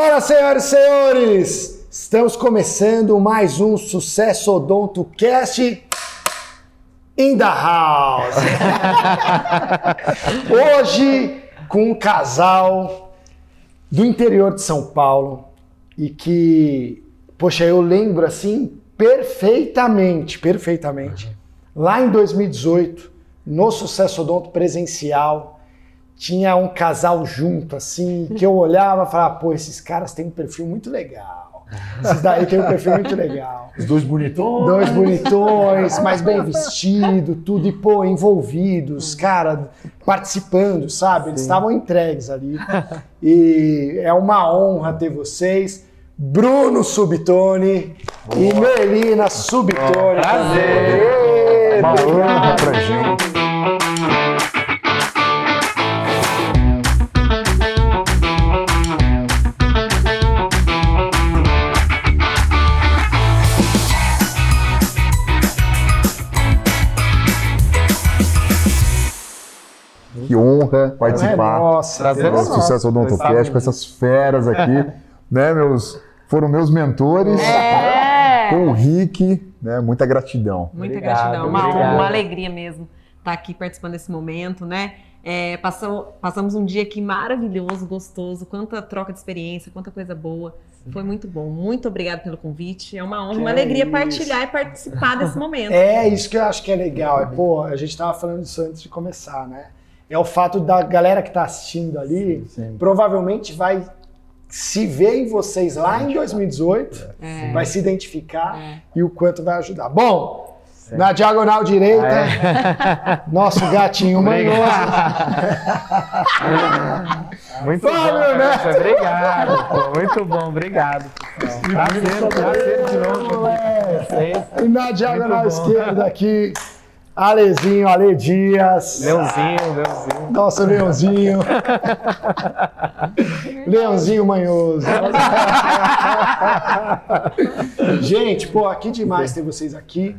Fala, senhoras e senhores! Estamos começando mais um Sucesso Odonto Cast in the house. Hoje com um casal do interior de São Paulo e que, poxa, eu lembro assim perfeitamente, perfeitamente. Lá em 2018, no Sucesso Odonto presencial, tinha um casal junto, assim, que eu olhava e falava, pô, esses caras têm um perfil muito legal. Esses daí têm um perfil muito legal. Os dois bonitões. Dois bonitões, mais bem vestido, tudo, e pô, envolvidos, cara, participando, sabe? Eles estavam entregues ali. E é uma honra ter vocês. Bruno Subtone e Melina Subtone. prazer. Uma honra pra gente. Honra participar É, nossa, Prazer do é nosso. Sucesso Odontocast com essas feras aqui, né, meus... Foram meus mentores, É. com o Rick, né, muita gratidão. Muita Obrigado, gratidão, uma, obrigado. uma alegria mesmo estar aqui participando desse momento, né? É, passou- passamos um dia aqui maravilhoso, gostoso, quanta troca de experiência, quanta coisa boa. Foi muito bom. Muito obrigado pelo convite. É uma honra, Que uma alegria isso. partilhar e participar desse momento. É isso que eu acho que é legal. É, pô, a gente tava falando isso antes de começar, né? É o fato da galera que tá assistindo ali, provavelmente vai se ver em vocês lá em 2018, É. vai se identificar É. e o quanto vai ajudar. Bom, na diagonal direita, nosso gatinho manhoso. Muito Fala, bom, meu Neto. Obrigado, pô. Muito bom, obrigado. Prazer, prazer de novo. E na diagonal esquerda aqui, Alezinho, Ale Dias. Leãozinho, Leãozinho. Nosso Leãozinho. Leãozinho manhoso. Gente, pô, aqui demais ter vocês aqui.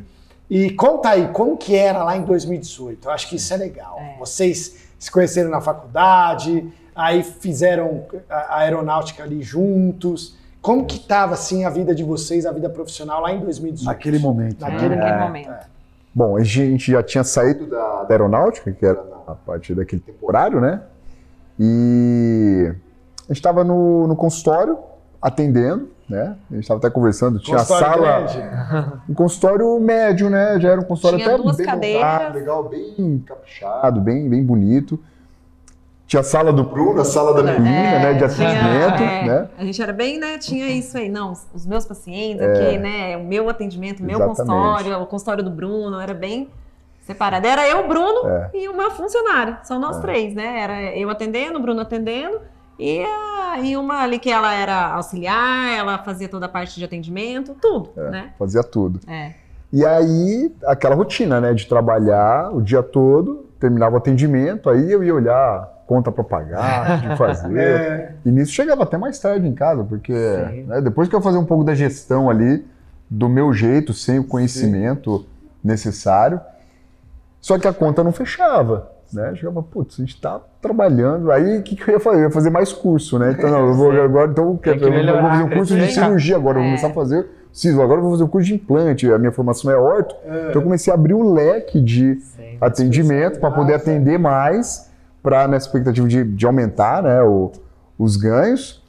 E conta aí, como que era lá em 2018? Eu acho que isso é legal. É. Vocês se conheceram na faculdade, aí fizeram a aeronáutica ali juntos. Como que tava, assim, a vida de vocês, a vida profissional lá em 2018? Naquele momento. né? Naquele Naquele momento. momento. Bom, a gente já tinha saído da, da aeronáutica, que era a partir daquele temporário, né? E a gente estava no, no consultório atendendo, né? A gente estava até conversando, tinha a Consultório sala, grande? um consultório médio, né? Já era um consultório Tinha até duas bem cadeiras. montado, legal, bem caprichado, bem, bem bonito. Tinha a sala do Bruno, a sala da menina, né? De É, tinha- atendimento, é, né? A gente era bem, né? Tinha isso aí. Não, os- meus pacientes aqui, né? O meu atendimento, o meu É. Consultório, o consultório do Bruno, era bem separado. Era eu, Bruno É. e o meu funcionário. São nós três, né? Era eu atendendo, o Bruno atendendo. E, a, e uma ali que ela era auxiliar, ela fazia toda a parte de atendimento, tudo, né? Fazia tudo. É. E aí, aquela rotina, né? De trabalhar o dia todo, terminava o atendimento, aí eu ia olhar conta pra pagar, de fazer. É. E nisso chegava até mais tarde em casa, porque né, depois que eu fazia um pouco da gestão ali, do meu jeito, sem o conhecimento necessário, só que a conta não fechava. Né? Chegava, putz, a gente tá trabalhando. Aí o que, que eu ia fazer? Eu ia fazer mais curso, né? Então, não, eu vou agora, então, eu vou melhorar, fazer um curso de cirurgia agora, eu vou É. começar a fazer. Preciso, agora eu vou fazer um curso de implante, a minha formação é orto. Então eu comecei a abrir o leque de Sim. atendimento para poder atender mais, para nessa expectativa de, de aumentar né, o- os ganhos.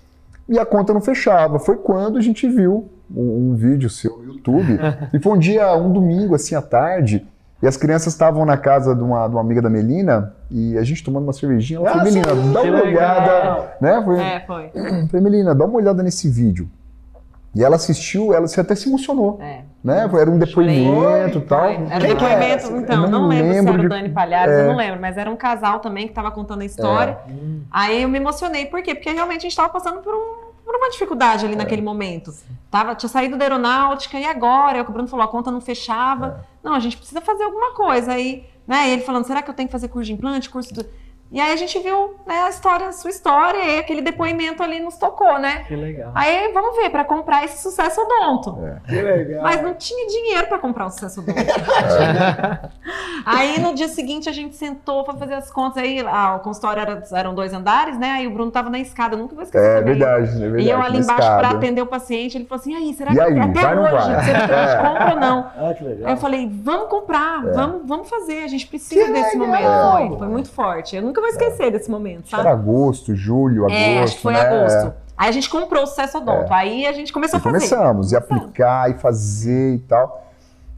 E a conta não fechava. Foi quando a gente viu um, um vídeo seu no YouTube. e foi um dia, um domingo, assim, à tarde. E as crianças estavam na casa de uma, de uma amiga da Melina e a gente tomando uma cervejinha. Ela falou, Melina, dá uma legal." olhada. Né? Foi, É, foi. Falei, Melina, dá uma olhada nesse vídeo. E ela assistiu, ela até se emocionou. É. Né? Era um depoimento e tal. Era um é depoimento, essa? então, não, não lembro, se lembro era de- o Dani Palhares, É. eu não lembro, mas era um casal também que estava contando a história. Aí eu me emocionei, por quê? Porque realmente a gente estava passando por, um- por uma dificuldade ali naquele momento. Tava, tinha saído da aeronáutica e agora? É o Bruno falou, a conta não fechava. Não, a gente precisa fazer alguma coisa. Aí, né, ele falando, será que eu tenho que fazer curso de implante, curso do... E aí a gente viu né, a história, a sua história, e aquele depoimento ali nos tocou, né? Que legal. Aí vamos ver, para comprar esse sucesso odonto. Que legal. Mas não tinha dinheiro para comprar o sucesso odonto. aí no dia seguinte a gente sentou para fazer as contas. Aí ah, o consultório era, eram dois andares, né? Aí o Bruno tava na escada, nunca vou esquecer. É também. verdade, é verdade. E eu ali embaixo para atender o paciente, ele falou assim: aí, será E que aí, até vai hoje, vai? será que a gente É. compra ou não? Ah, que legal. Aí eu falei, vamos comprar, vamos, vamos fazer, a gente precisa Que desse legal! momento. Foi, foi muito forte. Eu nunca vou esquecer desse momento, sabe? Era agosto, julho, agosto. é, acho que foi né? agosto. Aí a gente comprou o sucesso odonto. Aí a gente começou E a fazer. começamos, e aplicar, e fazer e tal.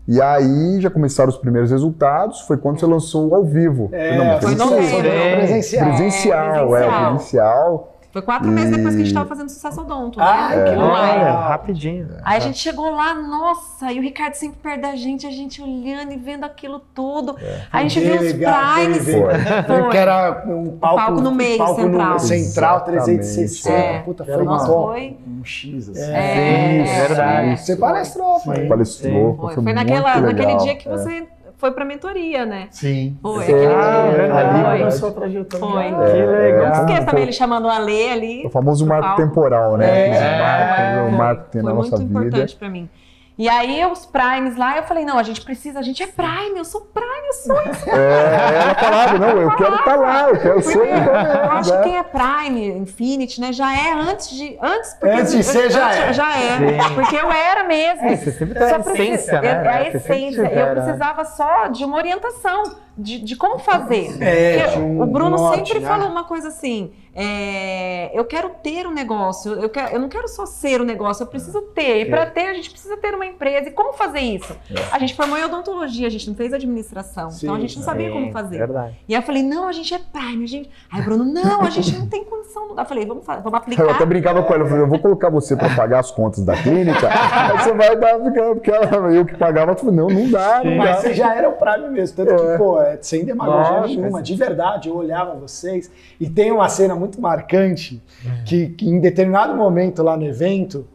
E aí já começaram os primeiros resultados, foi quando você lançou o ao vivo. É, Não, foi presencial. novembro. presencial. Presencial, é, presencial. Foi quatro meses depois que a gente E- tava fazendo sucesso odonto. Ah, né? que Online. legal. Olha, rapidinho. Aí a gente chegou lá, nossa, e o Ricardo sempre perto da gente, a gente olhando e vendo aquilo tudo. Aí a gente viu os primes. foi. Porque era um palco, palco no meio, palco central. No central, Exatamente. 360. É. Puta, foi uma- Foi, Um X, assim. É. Sim, verdade. Você palestrou, foi. Palestrou, foi. foi, Foi naquele dia que você foi pra mentoria, né? Sim. Foi, Sim. aquele Ah, verdade. Ali Foi. começou a trajetória. Foi. dela. Que É, legal. Não esqueça Foi- também ele chamando o Ale ali. O famoso marco palco. temporal, né? É. Marcos, Foi, o marco que tem foi na nossa muito vida. importante pra mim. E aí, os primes lá, eu falei, não, a gente precisa, a gente é prime, eu sou prime, eu sou isso. É, ela falava, não, eu quero estar lá, eu quero ser. Eu acho que né? quem é Prime, Infinity, né, já é antes de. Antes, porque- Antes de ser, já antes- é. Já é. Sim. Porque eu era mesmo. É, você sempre tem a Só precisa- essência, né? É, a essência. Eu né? precisava só de uma orientação, de, de como fazer. É, um o Bruno norte, sempre né? falou uma coisa assim: é, eu quero ter um negócio, eu, quero, eu não quero só ser o negócio, eu preciso ter. E para ter, a gente precisa ter uma empresa. E como fazer isso? A gente formou em odontologia, a gente não fez administração. então a gente não sabia como Sim, fazer. Verdade. E aí eu falei, não, a gente é Prime, a gente. Aí o Bruno, não, a gente não tem condição. Eu falei, vamos, vamos aplicar. Eu até brincava com ela, eu falei, eu vou colocar você pra pagar as contas da clínica, aí você vai dar, porque ela, eu que pagava, eu falei, não, não dá, não Mas dá. você já era o Prime mesmo. Tanto que, pô, é, sem demagogia Lógico, nenhuma, de verdade, eu olhava vocês. E tem uma cena muito marcante que, que em determinado momento lá no evento,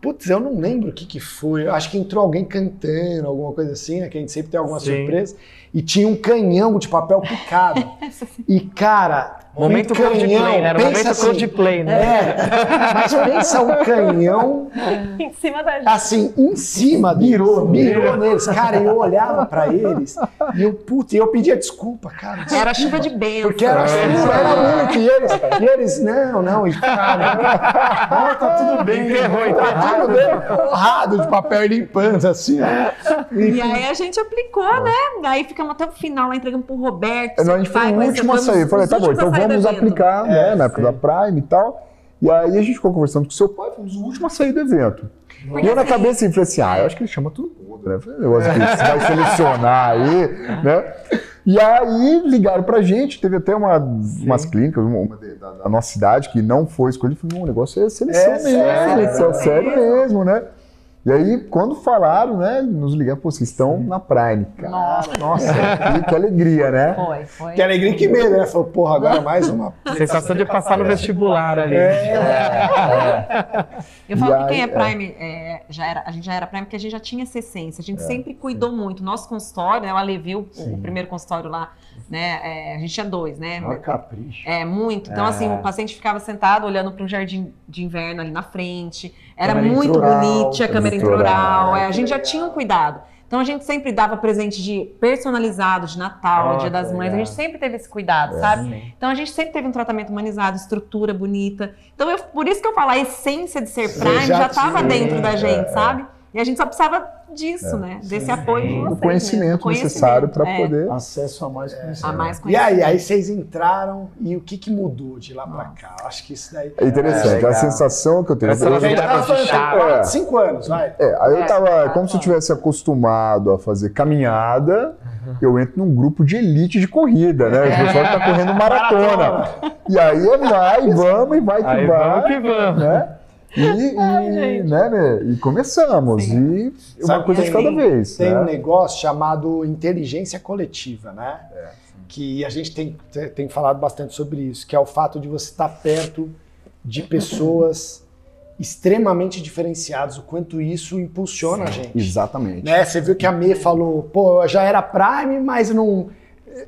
putz, eu não lembro o que, que foi. Acho que entrou alguém cantando, alguma coisa assim, né? Que a gente sempre tem alguma Sim. surpresa. E tinha um canhão de papel picado. e, cara. Momento um canhão, Coldplay, né? Era pensa momento assim, Coldplay, né? É, mas pensa um canhão em cima da gente. assim, em cima mirou, mirou neles. Cara, eu olhava pra eles e eu, puta, e eu pedia desculpa, cara. desculpa. Era chuva de bênção. Porque era chuva, era muito. E eles, e eles não, não, e cara, não, tá tudo bem. Enterrou, Tá tudo bem, porrado de papel e limpando, assim, ó. E aí a gente aplicou, né? Aí ficamos até o final lá, entregamos pro Roberto. Não, a gente foi o último a sair. Eu falei, tá bom, então vamos aplicar, né, É, na época da Prime e tal. E aí a gente ficou conversando com o seu pai, fomos o último a sair do evento. Porque e eu na assim- cabeça assim, falei assim, ah, eu acho que ele chama todo mundo, né? Falei, negócio que você vai selecionar aí, né? E aí ligaram pra gente, teve até uma, umas clínicas, uma, uma de- da, da nossa cidade que não foi escolhida. Não, o negócio é seleção É mesmo, sério, é é sério mesmo. mesmo, né? E aí, quando falaram, né, nos ligaram, pô, vocês estão na Prime. Cara, Nossa. nossa, que, que alegria, né? Foi, foi. Que alegria que medo, né? Falou, porra, agora mais uma. Sensação de passar no vestibular ali. Eu falo E que quem é aí, Prime, é, já era, a gente já era Prime porque a gente já tinha essa essência. A gente sempre cuidou muito. Nosso consultório, né? O, o primeiro consultório lá, né? é, a gente tinha dois, né? Olha capricho. É, muito. Então, assim, o paciente ficava sentado olhando para um jardim de inverno ali na frente. Era Câmera muito intraoral, bonito, tinha câmera intraoral. é, a gente já tinha um cuidado. Então, a gente sempre dava presente de personalizado, de Natal, Oh, Dia das Mães. A legal. gente sempre teve esse cuidado, sabe? Então, a gente sempre teve um tratamento humanizado, estrutura bonita. Então, eu- por isso que eu falo, a essência de ser Prime já estava dentro da é, gente, é. sabe? E a gente só precisava disso, né? Desse apoio de vocês, O né? conhecimento Do necessário para é, poder. Acesso a mais conhecimento. A mais E conhecimento. aí, aí vocês entraram e o que, que mudou de lá pra cá? Eu Acho que isso daí. É interessante, É, a sensação que eu tenho. Essa eu- nossa A gente tava falando, chave. tem cinco anos, vai. É, aí eu É, tava, tá, como se eu tá. tivesse acostumado a fazer caminhada, eu entro num grupo de elite de corrida, né? O pessoal que tá correndo maratona. E aí é vai, vamos e vai que Aí vai. vamos que vamos. Né? E, e, né, né, e começamos. E uma Sabe coisa de cada tem- vez. Tem né? um negócio chamado inteligência coletiva, né? que a gente tem, tem falado bastante sobre isso, que é o fato de você estar perto de pessoas extremamente diferenciadas, o quanto isso impulsiona a gente. Exatamente. Né? Você viu que a Mê falou, pô, eu já era Prime, mas não.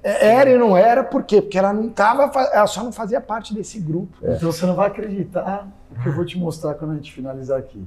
É, Era e não era, por quê? Porque ela não tava, ela só não fazia parte desse grupo. Então você não vai acreditar o que eu vou te mostrar quando a gente finalizar aqui.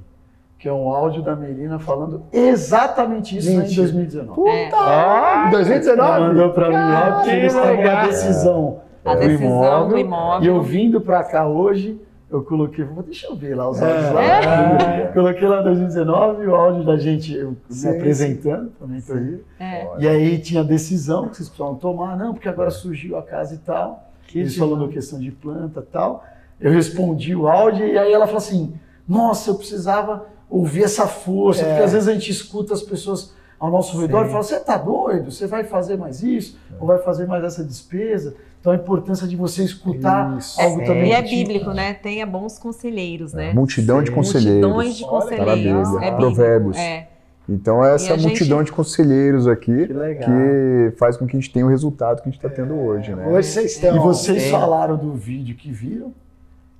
Que é um áudio da Melina falando exatamente isso né, em Mentira. 2019. Puta! É. Em 2019? Ela mandou pra mim lá porque que eles estavam na legal. decisão A do decisão imóvel. do imóvel. E eu vindo pra cá hoje, eu coloquei, vou deixa eu ver lá os áudios É. lá. É. Coloquei lá em 2019 o áudio da gente eu Sim, me apresentando pra mentoria. É. E aí tinha a decisão que vocês precisavam tomar, não, porque agora surgiu a casa e tal. Eles falando questão de planta e tal. Eu respondi o áudio e aí ela falou assim: Nossa, eu precisava ouvir essa força, É. porque às vezes a gente escuta as pessoas ao nosso redor e fala: Você tá doido? Você vai fazer mais isso? Ou vai fazer mais essa despesa? Então a importância de você escutar Isso. algo É, também. E é bíblico, né? Tenha bons conselheiros, né? Multidão de Sim. conselheiros. Multidões de Olha, conselheiros. tá. É. Provérbios. É. Então é essa a gente- multidão de conselheiros aqui Que que faz com que a gente tenha o resultado que a gente está tendo hoje, né? Hoje vocês estão. E vocês falaram do vídeo que viram,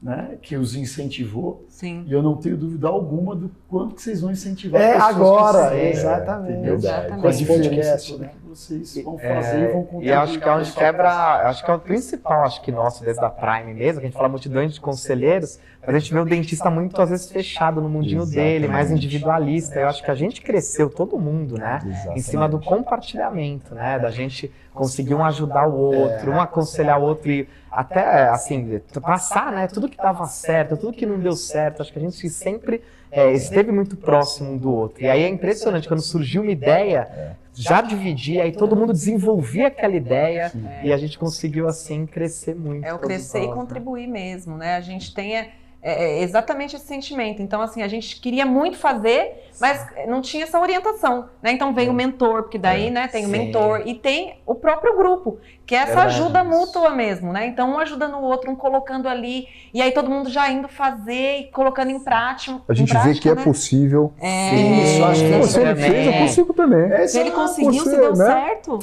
né? Que os incentivou. Sim. E eu não tenho dúvida alguma do quanto que vocês vão incentivar É pessoas agora, que fizeram, exatamente. Exatamente. Com a diferença Podcast, toda né? Vocês vão É, fazer e vão. E acho que é onde quebra, acho que é o principal, acho que nosso, desde a Prime mesmo, que a gente fala multidões de conselheiros, mas a gente vê o dentista muito, às vezes, fechado no mundinho dele, mais individualista. Eu acho que a gente cresceu, todo mundo, né? Em cima do compartilhamento, né? Da gente conseguir um ajudar o outro, um aconselhar o outro e até, assim, passar, né? Tudo que dava certo, tudo que não deu certo. Acho que a gente sempre é, esteve muito próximo um do outro. E aí é impressionante, quando surgiu uma ideia, já dividia, aí todo mundo desenvolvia aquela ideia e a gente conseguiu, assim, crescer muito. É o crescer e né? contribuir mesmo, né? A gente tem é, é, exatamente esse sentimento. Então, assim, a gente queria muito fazer, mas não tinha essa orientação, né? Então veio o mentor, porque daí, né, tem o Sim. mentor e tem o próprio grupo, que é essa Verdade, ajuda mútua mesmo, né? Então, um ajudando o outro, um colocando ali, e aí todo mundo já indo fazer e colocando em prática. A gente vê prática, que é né? possível. É, Isso, acho que Pô, se ele também. fez, eu consigo também. É, Se ele exato. conseguiu, se você, deu né? certo.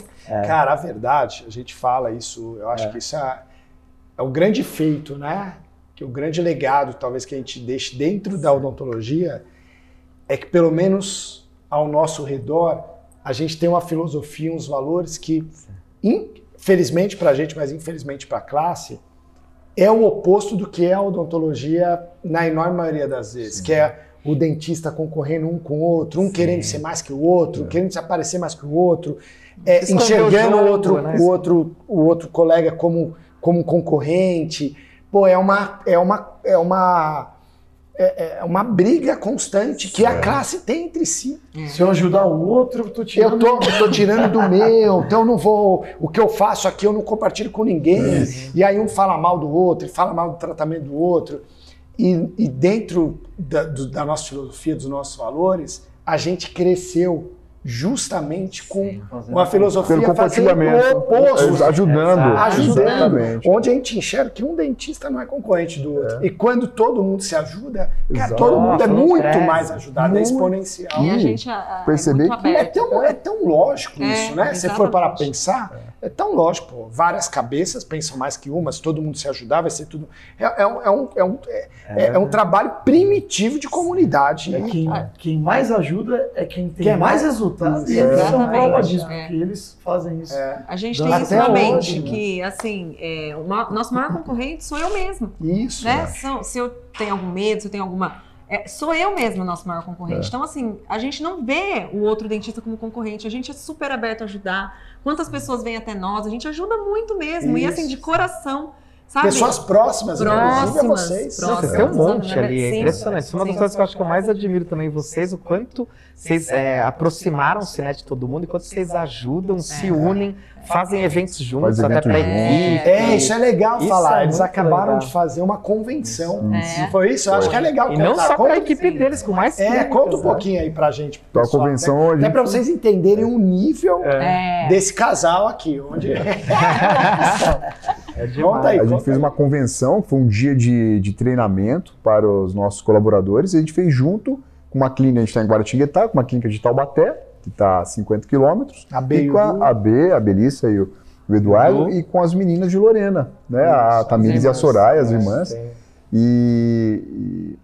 Cara, a verdade, a gente fala isso, eu acho que isso é, é o grande feito, né? Que o grande legado, talvez, que a gente deixe dentro da odontologia é que, pelo menos ao nosso redor, a gente tem uma filosofia, uns valores que, infelizmente para a gente, mas infelizmente para a classe, é o oposto do que é a odontologia na enorme maioria das vezes, que é o dentista concorrendo um com o outro, um querendo ser mais que o outro, querendo se aparecer mais que o outro, é, enxergando o outro, né? o outro, o outro colega como, como concorrente. Pô, é uma, é uma, é uma, é, é uma briga constante que a classe tem entre si. Se eu ajudar o outro, eu tô Eu tirando. tô, eu tô tirando do meu, então eu não vou. O que eu faço aqui eu não compartilho com ninguém. E aí um fala mal do outro, fala mal do tratamento do outro. E, e dentro da, do- da nossa filosofia, dos nossos valores, a gente cresceu justamente com uma filosofia Pelo fazendo compartilhamento. o oposto. Ajudando. Ajudando. Exatamente. Onde a gente enxerga que um dentista não é concorrente do outro. E quando todo mundo se ajuda, cara, todo mundo é muito cresce. mais ajudado, é Muito. exponencial. E a gente a- a- perceber é que É tão, é tão lógico É, isso, né? Se for para pensar, é tão lógico. Pô. Várias cabeças pensam mais que uma, se todo mundo se ajudar, vai ser tudo. É, é um, é, um, é, um, é- é um trabalho primitivo de comunidade. É né? quem, quem mais ajuda é quem tem Quem é mais mais- resultados. Isso. E eles são Exatamente. prova disso, É. porque eles fazem isso. A gente Até tem isso na mente, hoje, né? que, assim, é, o nosso maior concorrente sou eu mesmo, Isso. né? São- se eu tenho algum medo, se eu tenho alguma... é, sou eu mesmo o nosso maior concorrente. Então, assim, a gente não vê o outro dentista como concorrente. A gente é super aberto a ajudar. Quantas pessoas vêm até nós? A gente ajuda muito mesmo. E, assim, Isso. de coração, sabe? Pessoas próximas, inclusive a Próximas, vocês. próximas. Vocês têm um monte ali, é Sim. impressionante. Isso é uma das Sim. coisas que eu acho que eu mais admiro também em vocês, o quanto vocês é, aproximaram-se né, de todo mundo, e quanto vocês ajudam, se unem, fazem eventos juntos, Faz até evento para equipe. É, isso é legal Isso falar. é Eles acabaram legal. de fazer uma convenção. É. Foi isso? Eu acho que é legal E não contar. só para a equipe deles, com mais É, clínicas, conta um né? pouquinho aí pra gente. Então, a pessoal, convenção, Até, até gente- pra vocês entenderem o nível É. desse casal aqui. Onde... É demais. Conta aí, A conta gente fez uma convenção, foi um dia de, de treinamento para os nossos colaboradores, e a gente fez junto com uma clínica, a gente está em Guaratinguetá, com uma clínica de Taubaté, que está a 50 quilômetros, A B e com a, a B, a Belissa e o, o Eduardo, Edu. e com as meninas de Lorena, né? a Tamires e a. Soraya, as É, irmãs. sim. E, e,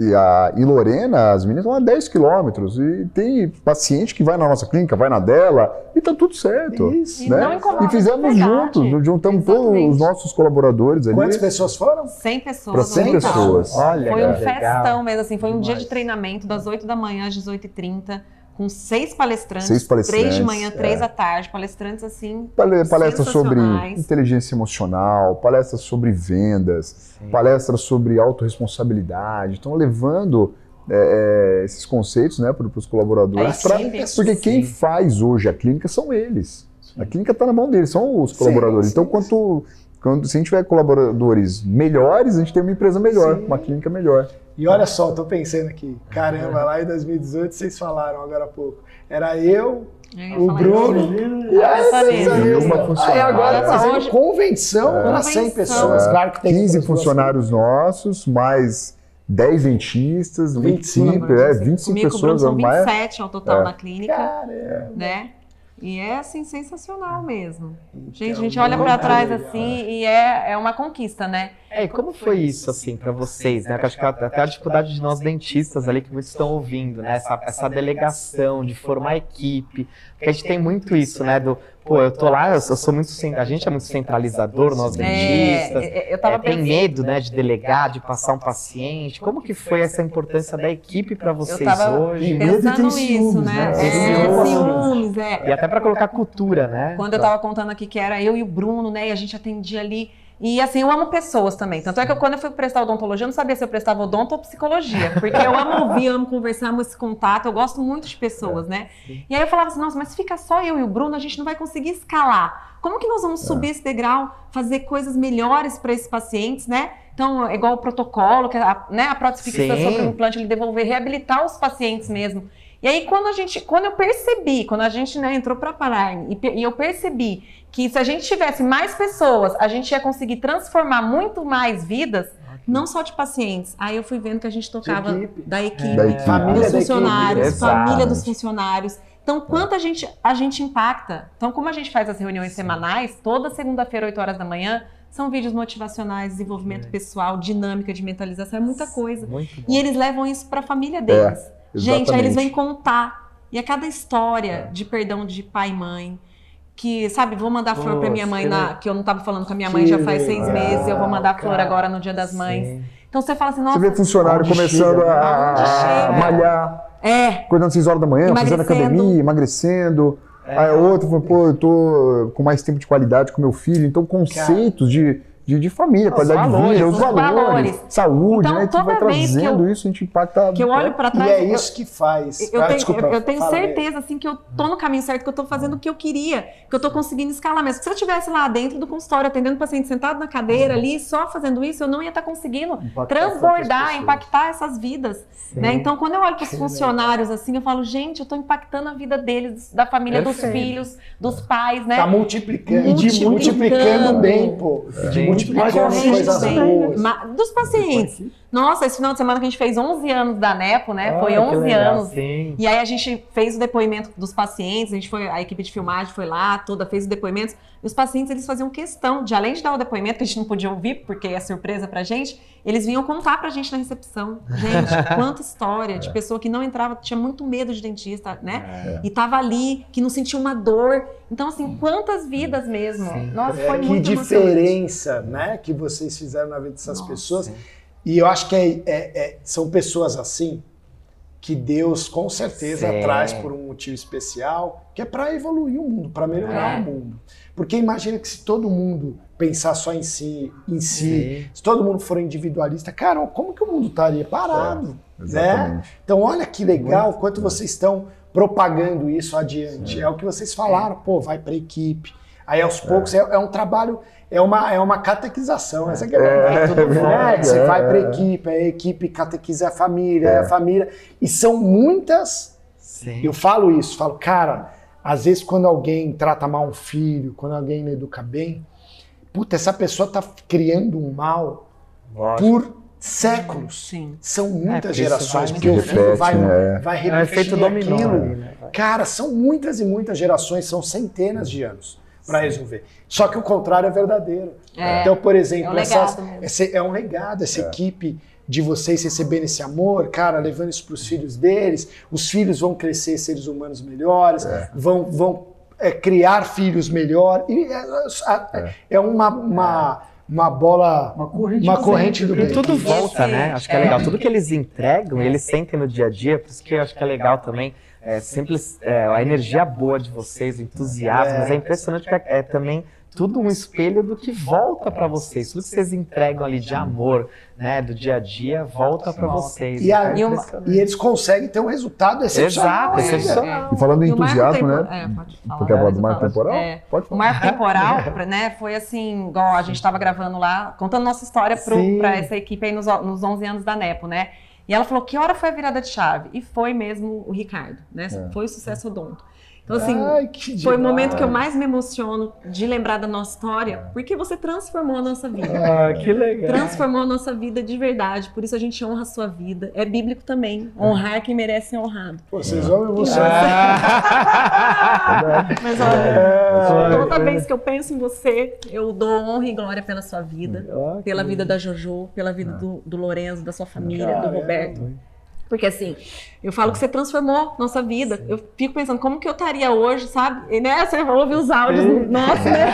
e, a, e Lorena, as meninas vão a 10 quilômetros. E tem paciente que vai na nossa clínica, vai na dela, e tá tudo certo. Isso. E né? não incomoda, E fizemos juntos, juntamos todos os nossos colaboradores ali. Quantas pessoas foram? 100 pessoas. Para no 100 total. pessoas. Olha, Foi um legal. festão mesmo, assim, foi um dia de Demais. treinamento das 8 da manhã às 18h30, com seis palestrantes, Seis palestrantes, três de manhã, três é. da tarde, palestrantes assim, Pale- Palestras sobre Sensacionais. inteligência emocional, palestras sobre vendas, Sim. palestras sobre autorresponsabilidade. Estão levando é, é, esses conceitos né, para os colaboradores. É, pra- sim, porque quem sim. faz hoje a clínica são eles. A clínica está na mão deles, são os Sim, colaboradores. sim, então, quanto, quando, se a gente tiver colaboradores melhores, a gente tem uma empresa melhor, Sim. uma clínica melhor. E olha só, tô pensando aqui. Caramba, lá em 2018 vocês falaram agora há pouco. Era eu, Eu o Bruno isso. e. E uma Aí agora Nossa, fazendo hoje- convenção para 100 Convenção. pessoas. Claro que tem 15 outras duas funcionários nossos, mais 10 dentistas, uma 25, equipe, é, 25 Comigo e com o Bruno pessoas. são mais- 27 ao total É. na clínica, Caramba. né? E é assim sensacional mesmo. Gente, a Então, gente olha pra trás assim e é, é uma conquista, né? É, e como foi isso, assim, pra vocês, né? Porque acho que até a dificuldade de nós dentistas ali que muitos estão ouvindo, né? Essa, essa delegação, de formar equipe. Porque a gente tem muito isso, né? Do, pô, eu tô lá, eu sou eu sou muito, a gente é muito centralizador, nós dentistas. É, eu tava É, tem pensando- medo, né, de delegar, de passar um paciente. Como que foi essa importância da equipe pra vocês tava hoje? medo e tem pensando isso, ciúmes, né? né? É, Ciúmes. ciúmes, é. E até pra colocar cultura, né? Quando eu tava contando aqui que era eu e o Bruno, né? E a gente atendia ali. E assim, eu amo pessoas também. Tanto é que eu, quando eu fui prestar odontologia, eu não sabia se eu prestava odonto ou psicologia. Porque eu amo ouvir, amo conversar, amo esse contato, eu gosto muito de pessoas, né? E aí eu falava assim, nossa, mas se fica só eu e o Bruno, a gente não vai conseguir escalar. Como que nós vamos subir esse degrau, fazer coisas melhores para esses pacientes, né? Então, é igual o protocolo, que a, né, a prótese fixa sobre o implante, ele devolver, reabilitar os pacientes mesmo. E aí, quando a gente, quando eu percebi, quando a gente né, entrou para Prime e, e eu percebi que se a gente tivesse mais pessoas, a gente ia conseguir transformar muito mais vidas, não só de pacientes. Aí eu fui vendo que a gente tocava equipe. da equipe, Da equipe. Família dos da equipe. funcionários, Exato. família dos funcionários. Então, quanto a gente, a gente impacta. Então, como a gente faz as reuniões semanais, toda segunda-feira, 8 horas da manhã, são vídeos motivacionais, desenvolvimento pessoal, dinâmica de mentalização, é muita coisa. E eles levam isso para a família deles. Gente, aí eles exatamente. vêm contar. E a cada história de perdão de pai e mãe, que, sabe, vou mandar flor pra minha mãe, na, que eu não tava falando com a minha mãe já faz seis legal, meses, eu vou mandar flor cara. agora no Dia das Mães. Sim. Então você fala assim, Você nossa, vê funcionário começando chega, a, a malhar, é, acordando 6 horas da manhã, fazendo academia, emagrecendo. Aí outro falou, pô, eu tô com mais tempo de qualidade com meu filho. Então, conceitos de, de, de família, Os qualidade de valores, vida, os os valores, valores. saúde, Então, né? Tu vai toda vez que trazendo eu- isso, a gente impacta. que eu olho pra E trás. é eu- isso que faz. Eu Ah, tenho, desculpa, eu, eu tenho certeza assim que eu tô no caminho certo, que eu tô fazendo o que eu queria, que eu tô conseguindo escalar mesmo. Se eu estivesse lá dentro do consultório atendendo o paciente sentado na cadeira ali, só fazendo isso, eu não ia estar conseguindo Impactar transbordar, impactar essas vidas. Né? Então, quando eu olho para os funcionários assim, eu falo, gente, eu tô impactando a vida deles, da família, dos Perfeito. filhos, dos pais, né? Tá multiplicando. E de Multiplicando. bem, pô. De Multiplicando Correndo coisas boas. Dos pacientes. Nossa, esse final de semana que a gente fez 11 anos da NEPO, né? Foi Ah, que 11 legal, anos. Sim. E aí a gente fez o depoimento dos pacientes, a gente foi, a equipe de filmagem foi lá, toda fez os depoimentos. E os pacientes, eles faziam questão de, além de dar o depoimento, que a gente não podia ouvir, porque é surpresa pra gente, eles vinham contar pra gente na recepção. Gente, quanta história de pessoa que não entrava, tinha muito medo de dentista, né? E tava ali, que não sentia uma dor. Então, assim, quantas vidas mesmo. Sim. Nossa, É, foi que muito emocionante. diferença, né, que vocês fizeram na vida dessas Nossa. pessoas. E eu acho que é- é- é- são pessoas assim que Deus com certeza Sim. traz por um motivo especial, que é para evoluir o mundo, para melhorar É. o mundo. Porque imagina que se todo mundo pensar só em si, em si, Sim. se todo mundo for individualista, cara, como que o mundo estaria parado? né? Exatamente. Então, olha que legal quanto vocês estão propagando isso adiante. É o que vocês falaram, pô, vai para equipe. Aí aos poucos é, é um trabalho, é uma, é uma catequização. Essa que é, a. É, né? é, Você é. vai para equipe, a equipe catequiza a família, é. a família. E são muitas. Sim. Eu falo isso, falo, cara, às vezes quando alguém trata mal um filho, quando alguém não educa bem, puta, essa pessoa tá criando um mal Lógico. por séculos. Sim. São muitas porque isso gerações, porque o filho vai, né? vai É repetir dominó. aquilo. ali, né? Cara, são muitas e muitas gerações, são centenas de anos para resolver. Só que o contrário é verdadeiro. É. Então, por exemplo, É um essas- legado esse- é um legado, essa equipe de vocês receberem esse amor, cara, levando isso para os filhos deles. Os filhos vão crescer seres humanos melhores, vão, vão é, criar filhos melhor. E é, é- é uma, uma, uma bola, Uma corrente uma do corrente do bem. E bem. tudo volta, né? é. Acho que é legal. Tudo que eles entregam, eles sentem no dia a dia, por isso que eu acho que é legal também. É, simples, é, a energia boa de vocês, o entusiasmo, mas é impressionante que é, é também tudo um espelho do que volta para vocês. Tudo que vocês entregam ali de amor, né, do dia a dia, volta para vocês. E, a- E uma- e eles conseguem ter um resultado excepcional. Exato, excepcional. E falando em E o marco entusiasmo, tempo- né? É, pode falar. Tu quer falar do marco temporal? É. Pode O falar. marco temporal, né, foi assim, igual a gente estava gravando lá, contando nossa história para essa equipe aí nos, nos 11 anos da Nepo, né? E ela falou, que hora foi a virada de chave? E foi mesmo o Ricardo, né? É. Foi o sucesso odonto. Então, assim, Ai, que foi o demais. momento que eu mais me emociono de lembrar da nossa história, porque você transformou a nossa vida. Ah, que legal. Transformou a nossa vida de verdade, por isso a gente honra a sua vida. É bíblico também, honrar quem merece ser honrado. Pô, vocês vão me É. emocionar. Mas É. olha, toda vez que eu penso em você, eu dou honra e glória pela sua vida, Ah, pela vida da Jojo, pela vida do, do Lorenzo, da sua família, do Roberto. Porque assim, eu falo que você transformou nossa vida. Eu fico pensando, como que eu estaria hoje, sabe? E, né, você ouve os áudios, nossa, né?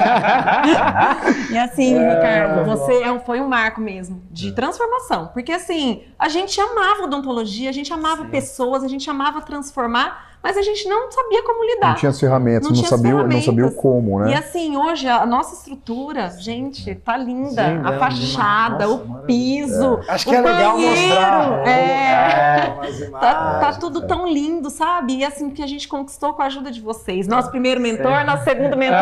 E assim, Ricardo, você é foi um marco mesmo de transformação. Porque assim, a gente amava odontologia, a gente amava pessoas, a gente amava transformar, mas a gente não sabia como lidar. Não tinha as ferramentas, Não não, tinha sabia, não sabia o ferramentas. como, E né? assim, hoje a nossa estrutura, gente, tá linda. Sim, a fachada, nossa, o piso, Acho o que é legal banheiro, mostrar. É. umas Tá, tá tudo tão lindo, sabe? E assim, que a gente conquistou com a ajuda de vocês. Nosso primeiro mentor, nosso segundo mentor.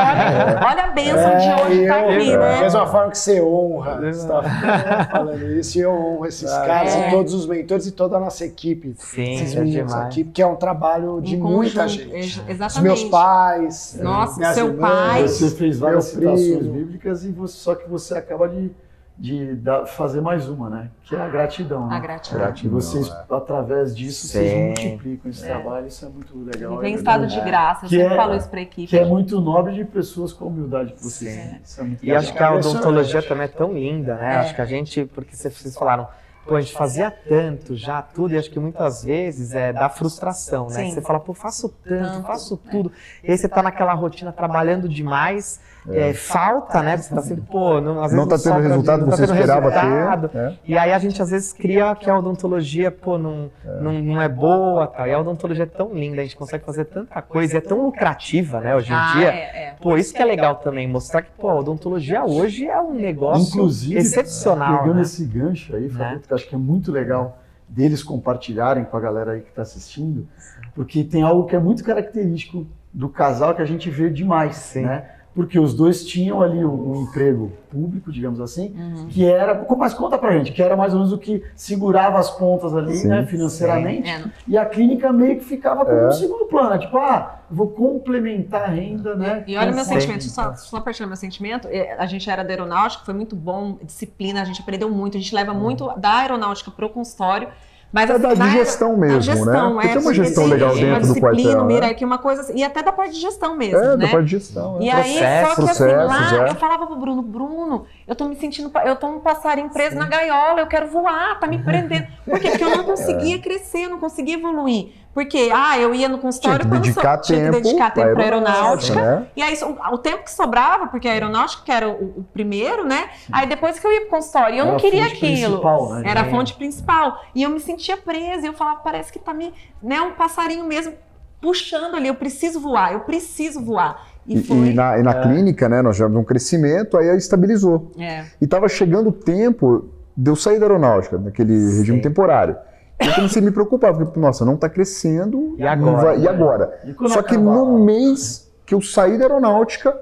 Olha a bênção de hoje É, tá aqui, Da né? mesma forma que você honra, você tá falando isso, e eu honro esses caras É. e todos os mentores e toda a nossa equipe. Sim, esses é meninos demais. aqui, porque é um trabalho de Em muita conjunto, gente. Os Exatamente. meus pais, Nossa, minhas seu irmãs, pai. Você fez várias citações primo. bíblicas e você- só que você acaba de, de dar- fazer mais uma, né? Que é a gratidão. A né? gratidão. E vocês, através disso, vocês Sim. multiplicam esse trabalho, isso é muito legal. Viver em é estado de graça. Eu Que sempre é- falo isso pra equipe. Que é muito nobre de pessoas com humildade que vocês têm. É muito E acho que a odontologia também é tão linda, né? É. Acho que a gente, porque vocês vocês falaram, pô, a gente fazia tanto já, tudo, e acho que muitas vezes é da frustração, né? Sim. Você fala, pô, faço tanto, faço tudo. E aí você tá naquela rotina trabalhando demais, é, falta, né? Você tá sempre, pô, não, às vezes Não tá tendo sobra o resultado não que tá você tendo esperava resultado. ter. né? E aí a gente às vezes cria que a odontologia, pô, não é, não, não é boa, tal. E a odontologia é tão linda, a gente consegue fazer tanta coisa, e é tão lucrativa, né, hoje em Ah, dia. é, é. Pô, isso que é legal também, mostrar que, pô, a odontologia hoje é um negócio Inclusive, excepcional, Pegando né? esse gancho aí, Fabio, Né? que eu acho que é muito legal deles compartilharem com a galera aí que está assistindo, porque tem algo que é muito característico do casal que a gente vê demais, Sim. né? Porque os dois tinham ali um, um emprego público, digamos assim, Uhum. que era, mas conta pra gente, que era mais ou menos o que segurava as pontas ali, Sim. né, financeiramente, É, não- e a clínica meio que ficava como É. um segundo plano, né? tipo, ah, eu vou complementar a renda, né? E olha meu Sim. sentimento, só, só partilhando meu sentimento, é, a gente era da aeronáutica, foi muito bom, disciplina, a gente aprendeu muito, a gente leva muito da aeronáutica pro consultório, mas É assim, da de na- gestão mesmo, da gestão, né? é, Porque tem uma porque gestão tem legal uma dentro do quartel, né? hierarquia, uma coisa assim, e até da parte de gestão mesmo, É, né? da parte de gestão. E é. aí, só que assim, processos, lá é. eu falava pro Bruno, Bruno, eu tô me sentindo, eu tô um passarinho preso na gaiola, eu quero voar, tá me prendendo. Por quê? Porque eu não conseguia crescer, eu não conseguia evoluir. Porque, ah, eu ia no Tinha consultório que quando dedicar so- tinha que tempo dedicar tempo pra aeronáutica. né? E aí, o, o tempo que sobrava, porque a aeronáutica que era o, o primeiro, né? Aí depois que eu ia pro consultório, e eu Era não a queria fonte aquilo. principal, né? Era a É. fonte principal. E eu me sentia presa, e eu falava, parece que tá me, né, um passarinho mesmo puxando ali, eu preciso voar, eu preciso voar. E, E, e na, e na clínica, né, nós tivemos um crescimento, aí estabilizou. É. E estava chegando o tempo de eu sair da aeronáutica, naquele regime temporário. E eu comecei a me preocupar, porque, nossa, não está crescendo. E agora? vai- e agora? E Só que acabar? no mês que eu saí da aeronáutica,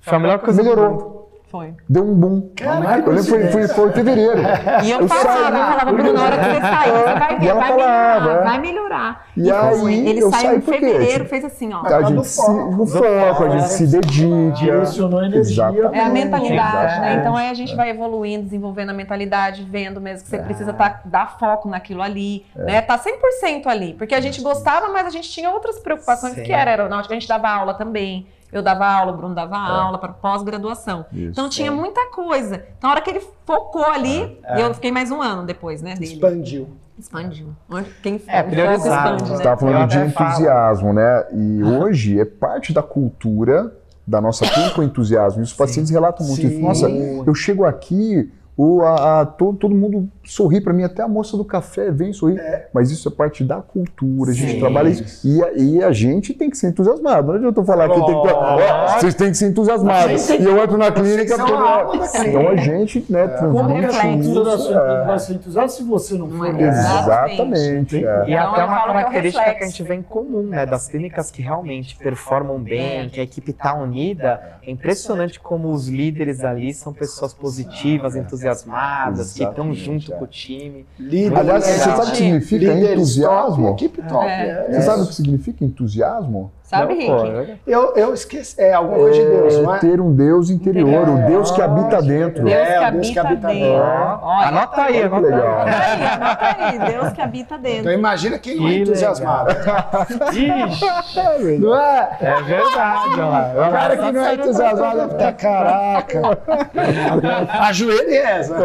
Foi a melhor coisa do mundo. melhorou. Foi. Deu um boom. Cara, eu lembro que foi, foi, foi em fevereiro. E eu, Eu falava, saí- eu falava, Bruno, na hora que você sair, você vai ver, E vai falava, melhorar, é. vai melhorar. E aí, foi. Ele eu saiu em fevereiro, fez assim, ó. A gente se, no foco, a gente se dedica. Direcionou energia. É a mentalidade, né? Então aí a gente vai evoluindo, desenvolvendo a mentalidade, vendo mesmo que você precisa tá, dar foco naquilo ali, né? Tá 100% ali. Porque a gente gostava, mas a gente tinha outras preocupações que era aeronáutica, a gente dava aula também. Eu dava aula, o Bruno dava aula para pós-graduação. Então tinha muita coisa. Então, a hora que ele focou ali, e eu fiquei mais um ano depois, né, dele. Expandiu. Expandiu. Quem É, o foco priorizar, expande, né? Você né? estava falando Eu de até falo. entusiasmo, né? E hoje é parte da cultura da nossa clínica o entusiasmo. E os pacientes relatam muito isso. Sim. Nossa, eu chego aqui, o, a, a- todo, todo mundo sorri para mim, até a moça do café vem sorrir. Mas isso é parte da cultura, a gente Sim. trabalha isso. E a, e a gente tem que ser entusiasmado. Não adianta eu falar que tem que. Vocês têm que ser entusiasmados. E eu entro na clínica. são todo- a alma da clínica. Então a gente, né, Como que transmite isso. é. vai ser entusiasta se você não for? É. Exatamente. é. E Então, até eu uma que é característica que a gente vê em comum, né? Das clínicas que realmente performam bem, que a equipe tá unida. É impressionante como os líderes ali são pessoas positivas, entusiasmadas, que estão junto é. com o time. Líder, Aliás, você sabe o que significa líderes entusiasmo? top, equipe top. É. Você sabe o que significa entusiasmo? Sabe, Rick? Eu, eu esqueci. É alguma coisa de Deus, não É é? ter um Deus interior, o É. Deus que habita dentro. Deus É, que o Deus que habita dentro. dentro. Olha, Anota aí, anota legal. aí. Anota aí. Deus que habita dentro. Então imagina quem é Que entusiasmado. Ixi, Não é? é verdade, olha lá. O cara que não é entusiasmado deve estar, caraca. Ajoelha e reza.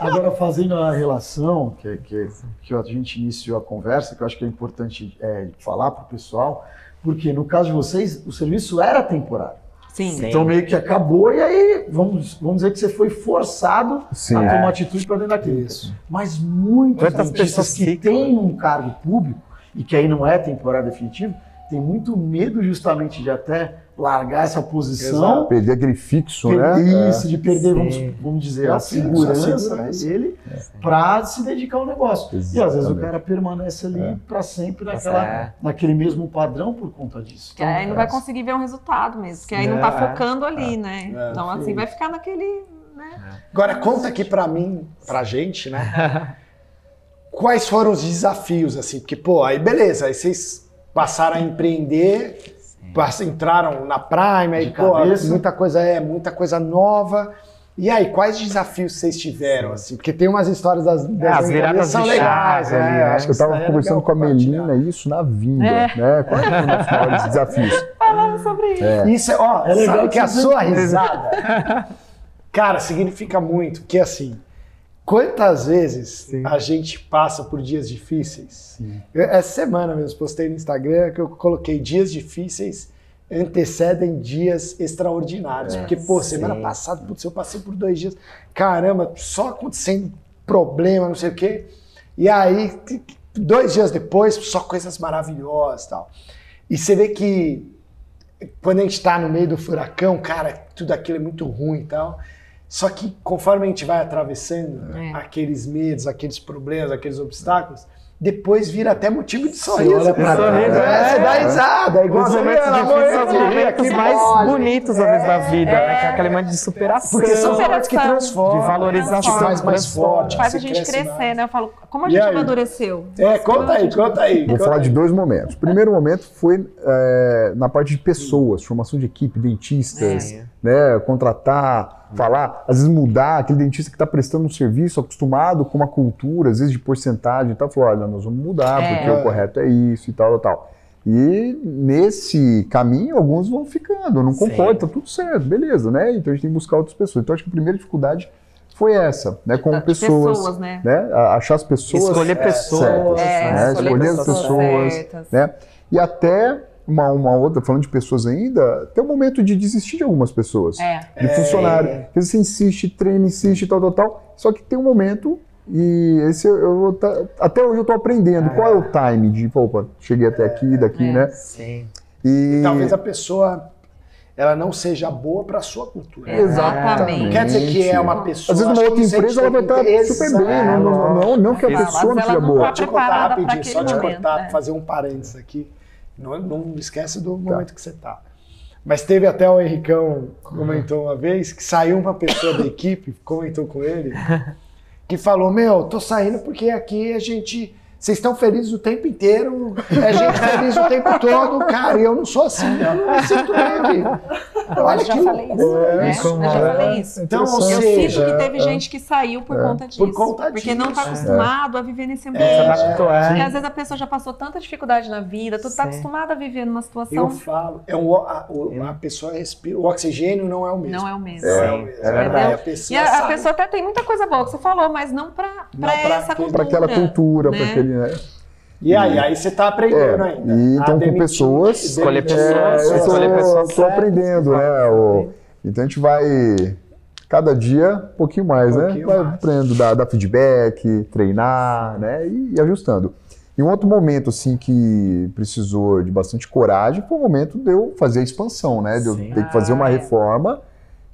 Agora, fazendo a relação que, que, que a gente iniciou a conversa, que eu acho que é importante é, falar para o pessoal, porque no caso de vocês, o serviço era temporário. Sim. Sim. Então meio que acabou e aí vamos, vamos dizer que você foi forçado Sim. a tomar É. atitude para dentro da clínica. Mas muitos Quantas dentistas pessoas que ficam? têm um cargo público e que aí não é temporário definitivo, tem muito medo justamente de até largar essa posição. Perder aquele fixo, per- né? Isso, de perder, vamos, Sim. vamos dizer, É a segurança segurança. dele para se dedicar ao negócio. E às vezes o Exatamente. cara permanece ali para sempre É. naquela, naquele mesmo padrão por conta disso. Que aí não vai conseguir ver um resultado mesmo, porque aí não tá É. focando ali, né? É, então, assim, sim. vai ficar naquele. Né? Agora conta aqui pra mim, pra gente, né? Quais foram os desafios, assim? Porque, pô, aí beleza, aí vocês passaram a empreender, pass- entraram na Prime, aí, pô, muita coisa é, muita coisa nova. E aí, quais desafios vocês tiveram, assim? Porque tem umas histórias das, das as viradas são de legais, chave ali, né? né? Acho que Eu estava é conversando com a. Melina isso na vinda, É. né? Quais foram os maiores desafios? Falando sobre isso. Isso é, ó, É legal sabe que a que você- sua risada, cara, significa muito, porque assim, quantas vezes a gente passa por dias difíceis? Essa semana mesmo postei no Instagram que eu coloquei dias difíceis antecedem dias extraordinários, porque pô, semana sim. passada, putz, eu passei por dois dias, caramba, só acontecendo problema, não sei o quê, e aí dois dias depois, só coisas maravilhosas, e tal. E você vê que quando a gente está no meio do furacão, cara, tudo aquilo é muito ruim e tal. Só que conforme a gente vai atravessando É. aqueles medos, aqueles problemas, aqueles obstáculos, depois vira até motivo de sorriso. olha pra trás. É, você dá risada, é igual Os momentos ela difíceis são os momentos mais bonitos, às vezes, da vida, né? Que é aquele momento de superação. Porque são momentos que transformam, De valorização, te faz mais forte, Faz a gente cresce crescer, mais. né? Eu falo, como a gente amadureceu? É, conta aí, conta aí. Vou conta falar aí. de dois momentos. O primeiro momento foi é, na parte de pessoas, formação de equipe, dentistas, É. né, contratar, falar, às vezes mudar, aquele dentista que está prestando um serviço acostumado com uma cultura, às vezes de porcentagem e tal, falou, olha, nós vamos mudar, É. porque o correto é isso e tal, tal, tal. E nesse caminho, alguns vão ficando, não concordo, tá tudo certo, beleza, né? Então a gente tem que buscar outras pessoas. Então acho que a primeira dificuldade foi essa, né? Com pessoas, pessoas, né? né? Achar as pessoas Escolher pessoas. certas, É, né? escolher Escolher as pessoas pessoas, certas. né? E até uma, uma outra, falando de pessoas ainda, tem um momento de desistir de algumas pessoas, É. de funcionário. Porque você insiste, treina, insiste, tal, tal, tal. Só que tem um momento, e esse eu, vou tá- até hoje eu estou aprendendo. Qual é o time de, opa, cheguei até aqui, daqui, É. né? Sim. E Talvez a pessoa ela não seja boa para sua cultura. Exatamente. Não quer dizer que é uma pessoa. Às vezes que outra a empresa ela vai estar super bem, não, não, não, não que a pessoa não seja boa. tá Deixa eu contar rapidinho, só te cortar, é. fazer um parênteses aqui. Não, não esquece do momento que você tá. Mas teve até o Henricão comentou uma vez que saiu uma pessoa da equipe, comentou com ele, que falou: Meu, tô saindo porque aqui a gente. Vocês estão felizes o tempo inteiro, é gente feliz o tempo todo, cara, e eu não sou assim, eu não me sinto bem aqui. Olha eu já que falei isso. né? Isso, Eu já é. falei isso. Então, ou Interessante. Eu seja, sinto que teve é. gente que saiu por conta disso. Por conta Porque não está acostumado a viver nesse Se ambiente. adaptou, é. Porque às vezes a pessoa já passou tanta dificuldade na vida, tu está acostumado a viver numa Eu situação. falo, é um, a, o- a pessoa respira, o oxigênio não é o mesmo. Não é o mesmo. É, o mesmo. é verdade. A E pessoa, a, a sabe. pessoa até tem muita coisa boa que você falou, mas não para pra essa cultura. Para aquela cultura, né? para aquele. Né? E aí, aí você tá aprendendo É, ainda. e a então com pessoas. Escolher demitir- pessoas, É, eu pessoas tô certas. aprendendo, né? o- então a gente vai cada dia um pouquinho mais, Um né? pouquinho Vai mais. aprendendo, dar, dar feedback, treinar, né? E, e ajustando. E um outro momento, assim, que precisou de bastante coragem foi o momento de eu fazer a expansão, né? De eu Sim. ter que fazer uma Ah, é. reforma.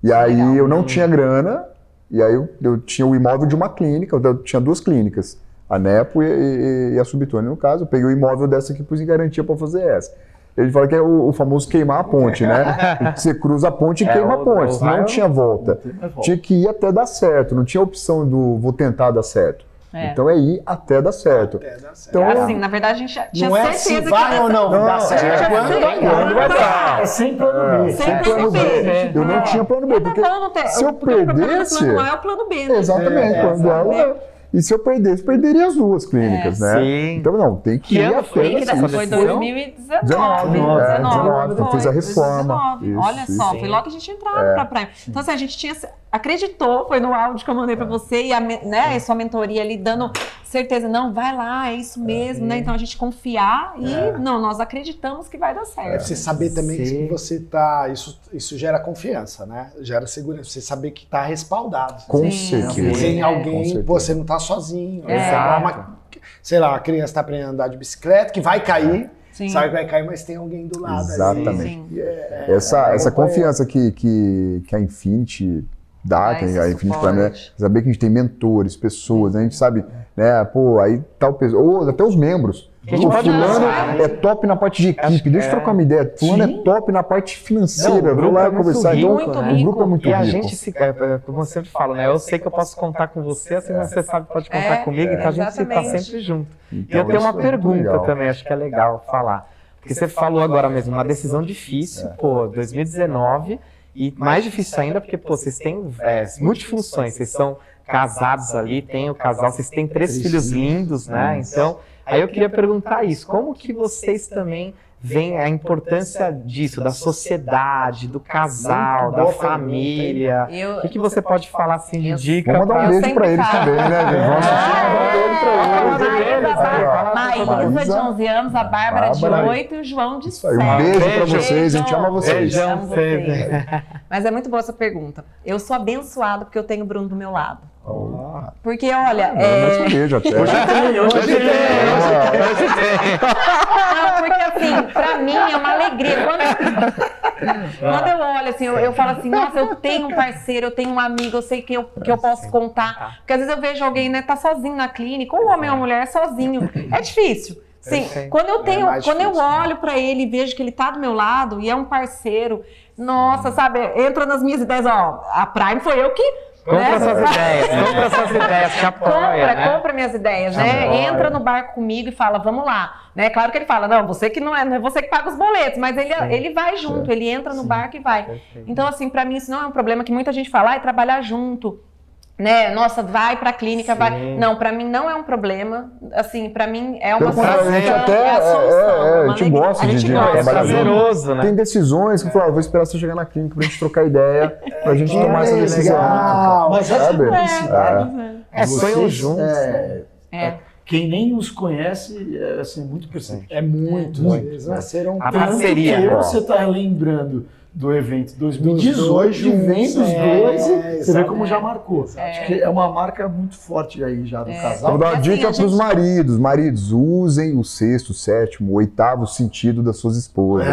E aí Legal. eu não tinha grana, e aí eu, eu tinha o imóvel de uma clínica, eu tinha duas clínicas, a Nepo e, e- e a Subtone, no caso. Eu peguei o imóvel dessa aqui, pus em garantia para fazer essa. Ele fala que é o, o famoso queimar a ponte, né? Você cruza a ponte e É, queima a ponte, não tinha volta. Mais volta. Tinha que ir até dar certo, não tinha opção do vou tentar dar certo. É. Então é ir até dar certo. É, dá certo. Então, Assim, na verdade, a gente já tinha não é certeza se que vai ou não, Não, dá é certo. quando Quando vai Quando vai dar. É sem plano B. Sem Sem plano B. B. Eu não tinha plano B, porque Tá bom, não tem- se eu o problema do perdesse- plano A é o plano B, né? Exatamente, É, quando ela- E se eu perdesse, perderia as duas clínicas, É, né? sim. Então não, tem que Que ir até essa dar- Foi decisão? 2019. 19, é, 19, foi, fez a reforma. 2019. Isso, Olha só, isso. foi logo que a gente entrava pra Prime. Então, assim, a gente tinha. Acreditou, foi no áudio que eu mandei pra você, e a, né, a sua mentoria ali dando certeza, não, vai lá, é isso mesmo, né? Então a gente confiar e não, nós acreditamos que vai dar É certo. você saber também Sim. que você tá. Isso, isso gera confiança, né? Gera segurança. Você saber que tá respaldado. Com Sim, certeza. Tem É, alguém, certeza. você não tá sozinho. É. É igual uma- sei lá, a criança tá aprendendo a andar de bicicleta, que vai cair, Sim. sabe que vai cair, mas tem alguém do lado. ali. Exatamente. E é- Essa, é, essa é, confiança que, que, que a Infinity dá, esse a Infinity. Prime, né? saber que a gente tem mentores, pessoas, né? a gente sabe, né, pô, aí tal pessoa, ou até os membros. O fulano né? é top na parte de equipe, deixa eu é. trocar uma ideia. Fulano é top na parte financeira, vou lá é conversar. rico, então, muito o rico. grupo é muito E a rico. gente, se, é, é, como eu sempre falo, né? Eu sei que eu posso contar com você, assim você sabe que pode contar É, comigo, então a gente tá exatamente. sempre junto. E Então, eu tenho uma é pergunta legal. também, acho que é legal falar. Porque você falou agora mesmo, uma decisão difícil, pô, 2019, e mais difícil ainda porque, pô, vocês têm é, multifunções, vocês são casados ali, tem o casal, vocês têm três filhos lindos, né? Então, aí eu queria perguntar isso, como que vocês também veem a importância disso, da sociedade, do casal, da família? Eu, O que, que você pode falar assim de dica? Vamos mandar um beijo pra eles também, né, gente? Vamos mandar um beijo pra eles. Maísa, de 11 anos, a Bárbara, de Bárbara. 8 e o João de Isso aí, 7. um beijo pra Beijo. vocês, a gente ama vocês. Beijão. Amo vocês. Mas é muito boa essa pergunta. Eu sou abençoada porque eu tenho o Bruno do meu lado. Ah, Porque, olha, Mas é... um beijo até. Não, porque assim, pra mim é uma alegria. Quando, quando eu olho assim, eu, eu falo assim, nossa, eu tenho um parceiro, eu tenho um amigo, eu sei que eu, que eu posso contar. Porque às vezes eu vejo alguém, né, tá sozinho na clínica, ou um homem ou uma mulher sozinho. É difícil. Sim, Perfeito. quando eu tenho, mais quando eu difícil, né? olho pra ele e vejo que ele tá do meu lado e é um parceiro, nossa, sabe, entra nas minhas ideias, ó, a Prime foi eu que Compra né? suas ideias, compra suas ideias, te apoia, compra, né? compra minhas ideias, né? Entra no barco comigo e fala, vamos lá. Né? Claro que ele fala, não, você que não é, não é você que paga os boletos, mas ele, Sim. ele vai junto, ele entra no barco e vai. Então, assim, pra mim isso não é um problema que muita gente fala, ah, é trabalhar junto. Né? Nossa, vai pra clínica, Sim. vai. Não, pra mim não é um problema. Assim, pra mim é uma Pelo contrário, a gente solução, até- é a solução. é, é, uma a gente gosta a de- gente de gosta. É trabalhar junto. né? Tem decisões que eu falo, ah, vou esperar você chegar na clínica pra gente trocar ideia, pra gente Que tomar essa decisão. legal. Mas essa Sabe? publicidade, É, sonham vocês, juntos. é, É. quem nem os conhece, é assim, muito perceptível. É muito. Muito. Eles nasceram A parceria. você tá lembrando do evento Dos 2018, dois de vem dos é, dois, e você vê como já marcou. Acho que é uma marca muito forte aí já do É. casal. Vou dar uma assim, dica para os gente- maridos. Maridos, usem o sexto, sétimo, oitavo sentido das suas esposas.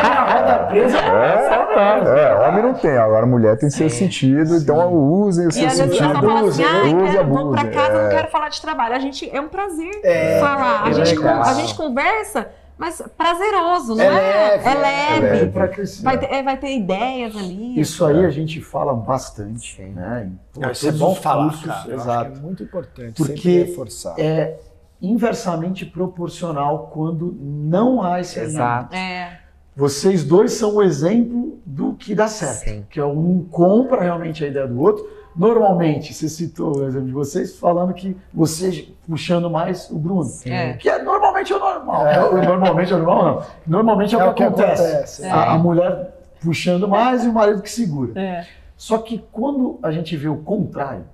A roda presa. É, homem não tem, agora mulher tem seu sentido, então usem o E seu às vezes o sentido. pessoal fala assim, ah, quero, vou pra casa, não É. quero falar de trabalho. A gente, é um prazer É, falar. A gente, a gente conversa, mas prazeroso, não É é? leve, É é leve. leve. Pra crescer. Vai, ter, é, vai ter ideias ali. Isso aí a gente fala bastante, né? em Não, Isso é bom falar, cursos, cara. Acho Exato. é muito importante Porque reforçar. É inversamente proporcional quando não há esse alinhamento. Exato. É, vocês dois são o exemplo do que dá certo. Sim. Que é um compra realmente a ideia do outro. Normalmente, você citou o exemplo de vocês, falando que você puxando mais o Bruno. É. Que é normalmente é o normal. É, o- normalmente é o normal, não. Normalmente é, o que, acontece. É. A, a mulher puxando mais e o marido que segura. É. Só que quando a gente vê o contrário,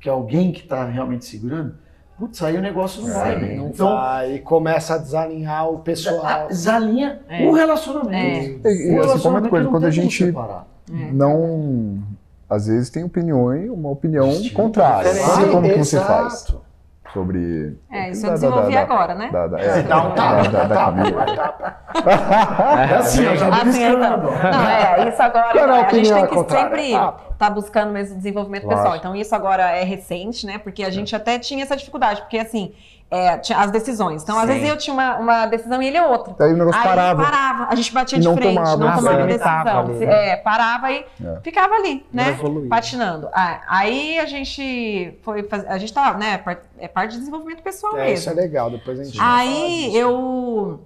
que é alguém que está realmente segurando, putz, aí o negócio não vai bem. Não Então, vai, e começa a desalinhar o pessoal. desalinha É. o relacionamento. E O assim, como é relacionamento coisa, não quando a gente separar. não. Às vezes tem opiniões, uma opinião contrária. Sim, Não como que você faz sobre. É, isso da- eu desenvolvi da- agora, né? Da, da, É, é, dá um tapa, da- dá da Camila. É assim, eu já vi Assim, então. Não, é, isso agora. É a gente opinião tem que contrária? sempre estar buscando mesmo desenvolvimento pessoal. Então, isso agora é recente, né? Porque a gente até tinha essa dificuldade, porque assim, é, tinha as decisões. Então, às Sim. vezes eu tinha uma, uma decisão e ele é outra. Daí o negócio Aí parava. parava, a gente batia E de não frente, tomava, não né? tomava decisão. ali, né? É, parava e É. ficava ali, né? evoluía. Patinando. Ah, aí a gente foi fazer. A gente tá, né? É parte de desenvolvimento pessoal É, mesmo. isso é legal, depois a gente Aí eu.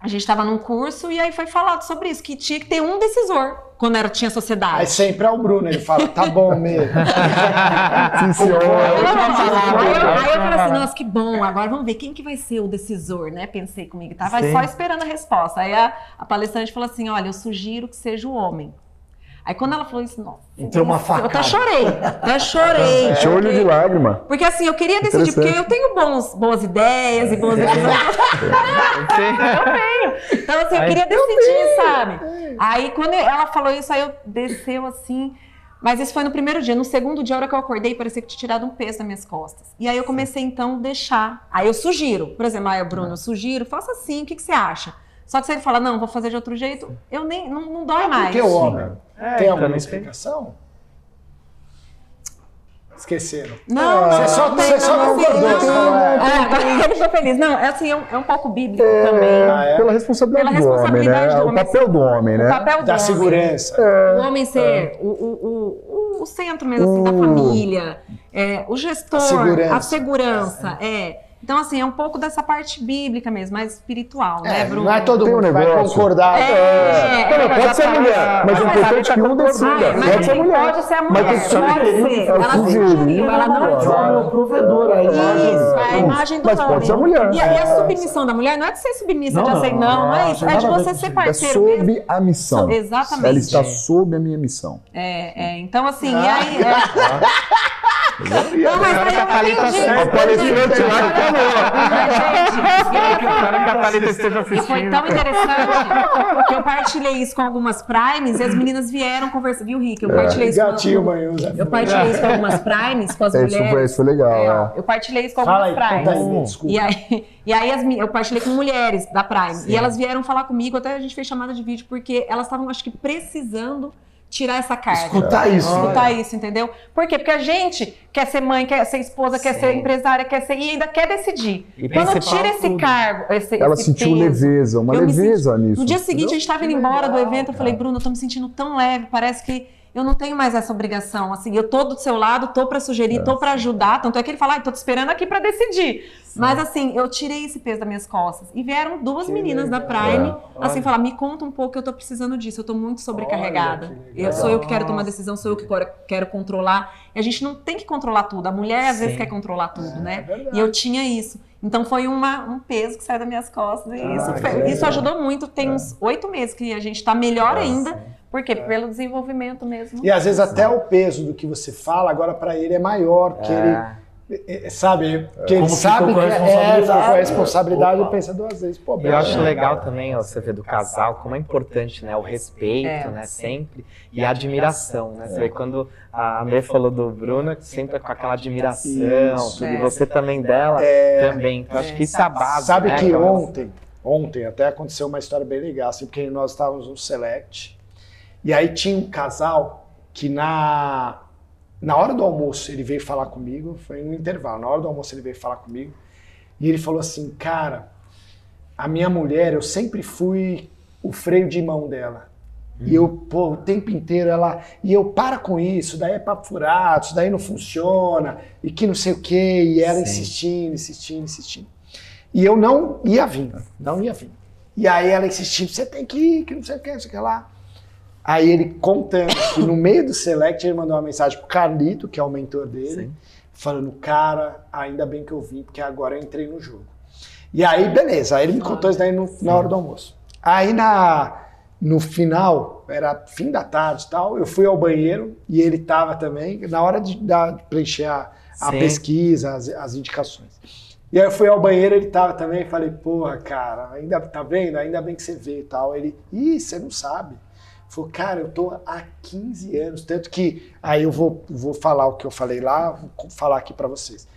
A gente estava num curso e aí foi falado sobre isso, que tinha que ter um decisor quando era, tinha sociedade. Aí sempre é o Bruno, ele fala, tá bom mesmo. Sim, senhor. Aí eu, falei assim, nossa, que bom, agora vamos ver quem que vai ser o decisor, né? Pensei comigo, tava Sim. só esperando a resposta. Aí a, a palestrante falou assim, olha, eu sugiro que seja o homem. Aí quando ela falou isso, nossa. Entrou uma eu até facada. chorei, até chorei. O olho de lágrima. Porque assim, eu queria decidir, porque eu tenho bons, boas ideias e boas decisões. Eu tenho. Então, assim, eu queria decidir, sabe? Aí, quando ela falou isso, aí eu desceu assim. Mas isso foi no primeiro dia. No segundo dia, a hora que eu acordei, parecia que tinha tirado um peso das minhas costas. E aí eu comecei, então, a deixar. Aí eu sugiro. Por exemplo, aí, Bruno, eu sugiro, faça assim, o que, que você acha? Só que se ele fala, não, vou fazer de outro jeito, eu nem, não, não dói mais. Porque o homem É, tem então, alguma não explicação? Esqueceram. Não, Você não, só- não você tem, só não, assim, concordou, não, você não. é. É, ele ficou feliz. Não, é assim, é um, é um pouco bíblico também. Ah, é? Pela responsabilidade, Pela do homem, responsabilidade né? do O homem. papel do homem, O né? papel do Da homem. segurança. O homem ser o, o, o, o centro mesmo assim, da Uh. família, é, o gestor, A segurança. a segurança, é. Então, assim, é um pouco dessa parte bíblica mesmo, mais espiritual, né, É, Bruno? não é todo Tem mundo que vai concordar. É, Não, é, pode ser mulher, mas o Não, importante é que um Ah, decida. mas Pode ser mulher. pode ser a Mas mulher, tu pode ser. Ela não O homem é o provedor aí. Isso, é a Isso. imagem do Mas homem. pode ser a mulher. E, a- a submissão da mulher não é de ser submissa, de Não, aceitar, não, não é isso. não, É de você ser isso. É parceiro mesmo. sob a missão. Exatamente. Ela está sob a minha missão. É, é, então assim, e aí. É... Não, mas que a eu Thalita. O palestrante lá que Espero que a Thalita esteja E foi assistindo. tão interessante que eu partilhei isso com algumas primes e as meninas vieram conversar. Viu, Rick? Eu partilhei isso Gatinho, com, manhoso. eu partilhei isso com algumas primes, com as É, Isso foi, mulheres. isso foi legal. É, é. eu partilhei isso com algumas aí, conta aí, primes. desculpa. E aí, e aí as, eu partilhei com mulheres da Prime. E elas vieram falar comigo, até a gente fez chamada de vídeo, porque elas estavam, acho que, precisando tirar essa carga. Escutar isso. Escutar isso, entendeu? Por quê? Porque a gente quer ser mãe, quer ser esposa, quer Sim. ser empresária, quer ser. E ainda quer decidir. E Quando tira esse tudo. cargo, esse, Ela esse sentiu peso, leveza, uma leveza nisso. no dia seguinte, a gente estava indo embora do evento, eu falei, Bruno, eu tô me sentindo tão leve, parece que eu não tenho mais essa obrigação. Assim, eu tô do seu lado, tô para sugerir, tô para ajudar. Tanto é que ele fala, ah, tô te esperando aqui para decidir. Mas assim, eu tirei esse peso das minhas costas. E vieram duas meninas da Prime, assim, falar, me conta um pouco, eu tô precisando disso, eu tô muito sobrecarregada. Que legal. Eu, sou eu que quero tomar decisão, sou eu que quero, quero controlar. E a gente não tem que controlar tudo. A mulher, às vezes, Sim. quer controlar tudo, né? verdade. E eu tinha isso. Então foi uma, um peso que saiu das minhas costas. E isso, que foi- legal. isso ajudou muito. Tem uns oito meses que a gente está melhor ainda. Por quê? Pelo desenvolvimento mesmo. E às vezes até o peso do que você fala agora pra ele é maior, porque ele É. é, sabe, que ele Como sabe ficou com a que é, a responsabilidade. Opa. e pensa duas vezes. Pô, E eu acho legal também, ó, você vê do casal, como é importante, né? O respeito, É. né? Sempre. E a admiração, né? Você vê quando a Amê falou do Bruno, que sempre é com aquela admiração, Isso. e É. você também dela, também. Então, acho que isso é a base. Sabe né, que ontem, ontem até aconteceu uma história bem legal, assim, porque nós estávamos no Select, e aí tinha um casal que na, na hora do almoço ele veio falar comigo, foi no intervalo, na hora do almoço ele veio falar comigo, e ele falou assim, cara, a minha mulher, eu sempre fui o freio de mão dela. E eu, pô, o tempo inteiro ela. E eu, para com isso, daí é papo furado, isso daí não funciona, e que não sei o quê, e ela Sim. insistindo, insistindo, insistindo. E eu não ia vir, não ia vir. E aí ela insistiu, você tem que ir, que não sei o que, não sei o que lá. Aí ele contando que no meio do select ele mandou uma mensagem pro Carlito, que é o mentor dele, Sim. falando, cara, ainda bem que eu vim, porque agora eu entrei no jogo. E aí, beleza, aí ele me contou isso daí no- na hora do almoço. Aí na, no final, era fim da tarde e tal, eu fui ao banheiro e ele tava também, na hora de, de preencher a, a pesquisa, as, as indicações. E aí eu fui ao banheiro, ele tava também, falei, porra, cara, ainda tá vendo? Ainda bem que você vê e tal. Ele, ih, você não sabe. Falou, cara, eu tô há 15 anos, tanto que aí eu vou, vou falar o que eu falei lá, vou falar aqui pra vocês.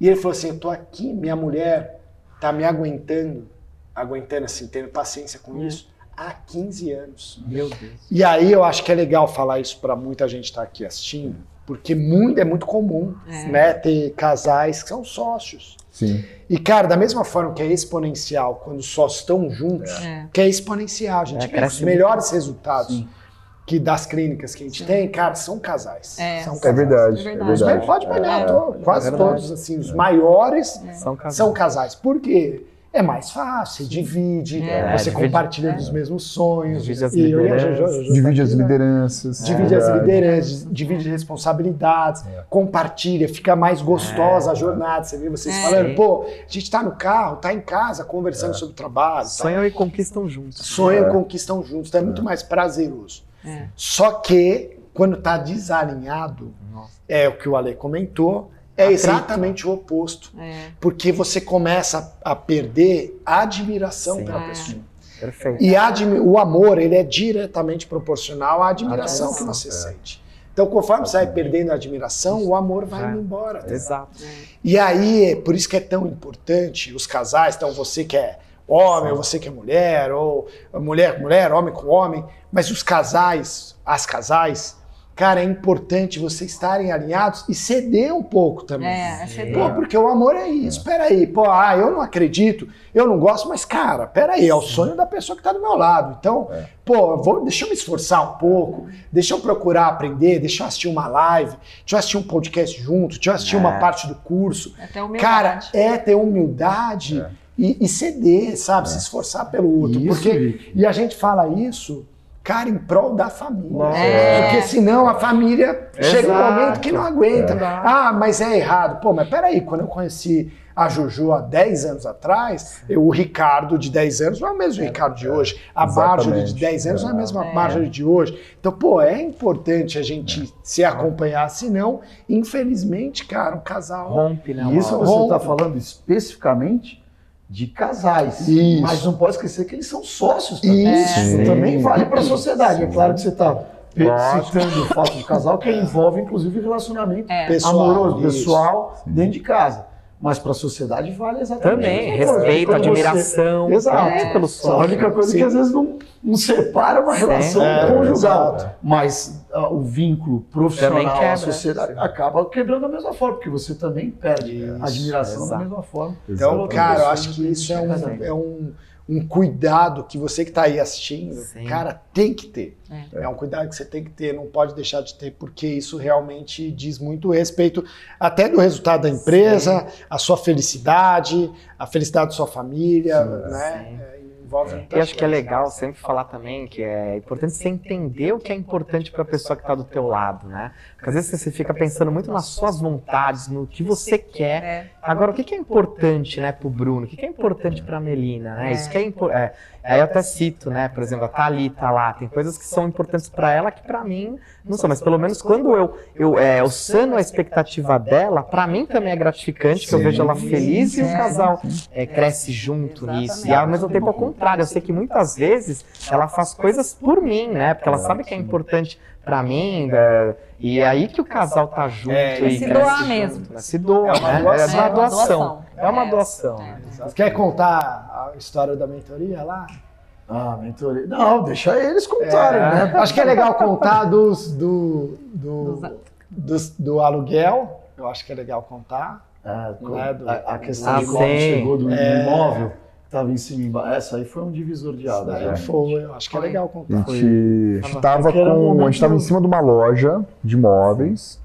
E ele falou assim, eu tô aqui, minha mulher tá me aguentando, aguentando assim, tendo paciência com isso, há 15 anos. Meu Deus. E aí eu acho que é legal falar isso pra muita gente estar aqui assistindo, porque muito, é muito comum, É. né, ter casais que são sócios. Sim. E, cara, da mesma forma que é exponencial quando só estão juntos, É. que é exponencial. A gente É, os melhores resultados que das clínicas que a gente tem, cara, são casais. É. São É casais. verdade. É É verdade. Os verdade. pode pegar, É. quase É verdade. todos, assim, os maiores São casais. são casais. Por quê? É mais fácil, divide, É, você divide- compartilha dos mesmos sonhos. Divide as e eu e lideranças. Jojo- Jojo Divide tá as né? lideranças. Divide as lideranças, divide responsabilidades, compartilha, fica mais gostosa a jornada. Você vê vocês É. falando, pô, a gente tá no carro, tá em casa, conversando sobre o trabalho. tá? Sonham e conquistam juntos. Sonham e conquistam juntos, então é muito mais prazeroso. É. Só que, quando tá desalinhado, Nossa. é o que o Ale comentou, é Atrito. exatamente o oposto. É. Porque você começa a perder a admiração Sim. pela É. pessoa. Perfeito. E o amor, ele é diretamente proporcional à admiração que você sente. Então, conforme você vai perdendo a admiração, o amor vai indo embora. Exato. E aí, é por isso que é tão importante os casais, então você que é homem, ou você que é mulher, ou mulher com mulher, homem com homem, mas os casais, as casais, cara, é importante vocês estarem alinhados e ceder um pouco também. É, é ceder. Pô, porque o amor é isso. Peraí, pô, ah, eu não acredito, eu não gosto, mas, cara, peraí, é o sonho da pessoa que tá do meu lado. Então, pô, eu vou, deixa eu me esforçar um pouco, deixa eu procurar aprender, deixa eu assistir uma live, deixa eu assistir um podcast junto, deixa eu assistir uma parte do curso. Até o Cara, é ter humildade e, e ceder, sabe? Se esforçar pelo outro. Isso, porque, e a gente fala isso, cara, em prol da família. É. Porque senão a família chega um Exato. momento que não aguenta. Ah, mas é errado. Pô, mas peraí, quando eu conheci a Juju há 10 anos atrás, eu- o Ricardo de 10 anos não é o mesmo Ricardo de hoje. A Marjorie de Exatamente. 10 anos não é a mesma É. Marjorie de hoje. Então, pô, é importante a gente se acompanhar, senão, infelizmente, cara, um casal. Rompe, né? E isso você está falando especificamente de casais. Isso. Mas não pode esquecer que eles são sócios também. Isso. Isso também vale para a sociedade. É claro que você está citando o fato de casal que envolve, inclusive, relacionamento É. Pessoal, amoroso, isso. pessoal, dentro de casa. Mas para a sociedade vale exatamente Também, respeito, Quando você- admiração. Exato. É, pelo Só a única coisa Sim. que às vezes não, não separa uma relação É, conjugal. exato. Mas o vínculo profissional, a sociedade, acaba quebrando da mesma forma, porque você também perde Isso, a admiração da exato. mesma forma. Então, Exatamente. cara, eu acho que isso é um, é um, um cuidado que você que está aí assistindo, Sim. cara, tem que ter. É. É. um cuidado que você tem que ter, não pode deixar de ter, porque isso realmente diz muito respeito até do resultado da empresa, a sua felicidade, a felicidade da sua família, né? Sim. É, envolve muita E acho que é legal sempre falar também que é importante você entender o que é importante para a pessoa que está do teu lado, né? Porque às vezes você fica pensando muito nas suas vontades, no que você quer. É. Agora, o que é importante, né, pro Bruno? O que é importante pra Melina, né? É. Isso que é importante. Aí eu até cito, né, por exemplo, a Thalita lá, tem coisas que são importantes pra ela que pra mim não são, mas pelo menos quando eu, eu, é, eu sano a expectativa dela, pra mim também é gratificante, que eu vejo ela feliz e o É. casal é, cresce junto nisso. E ao mesmo tempo, ao contrário, eu sei que muitas vezes ela faz coisas por mim, né? Porque ela sabe que é importante pra mim, é, e é aí que o casal tá junto É, e se doar junto, mesmo. né? Se doa, É uma né? doação. É uma É uma doação. É uma É. doação. É. Você quer contar a história da mentoria lá? Ah, mentoria. Não, deixa eles contarem, É, né? Acho que é legal contar dos, do, do, Dos- do aluguel. Eu acho que é legal contar. Ah, Né, do- a, a questão Ah, de quando sim. chegou do É. imóvel, estava em cima e embaixo. Essa aí foi um divisor de né? foi, eu acho que é legal A contar. gente estava um com. A gente estava em cima de uma loja de móveis.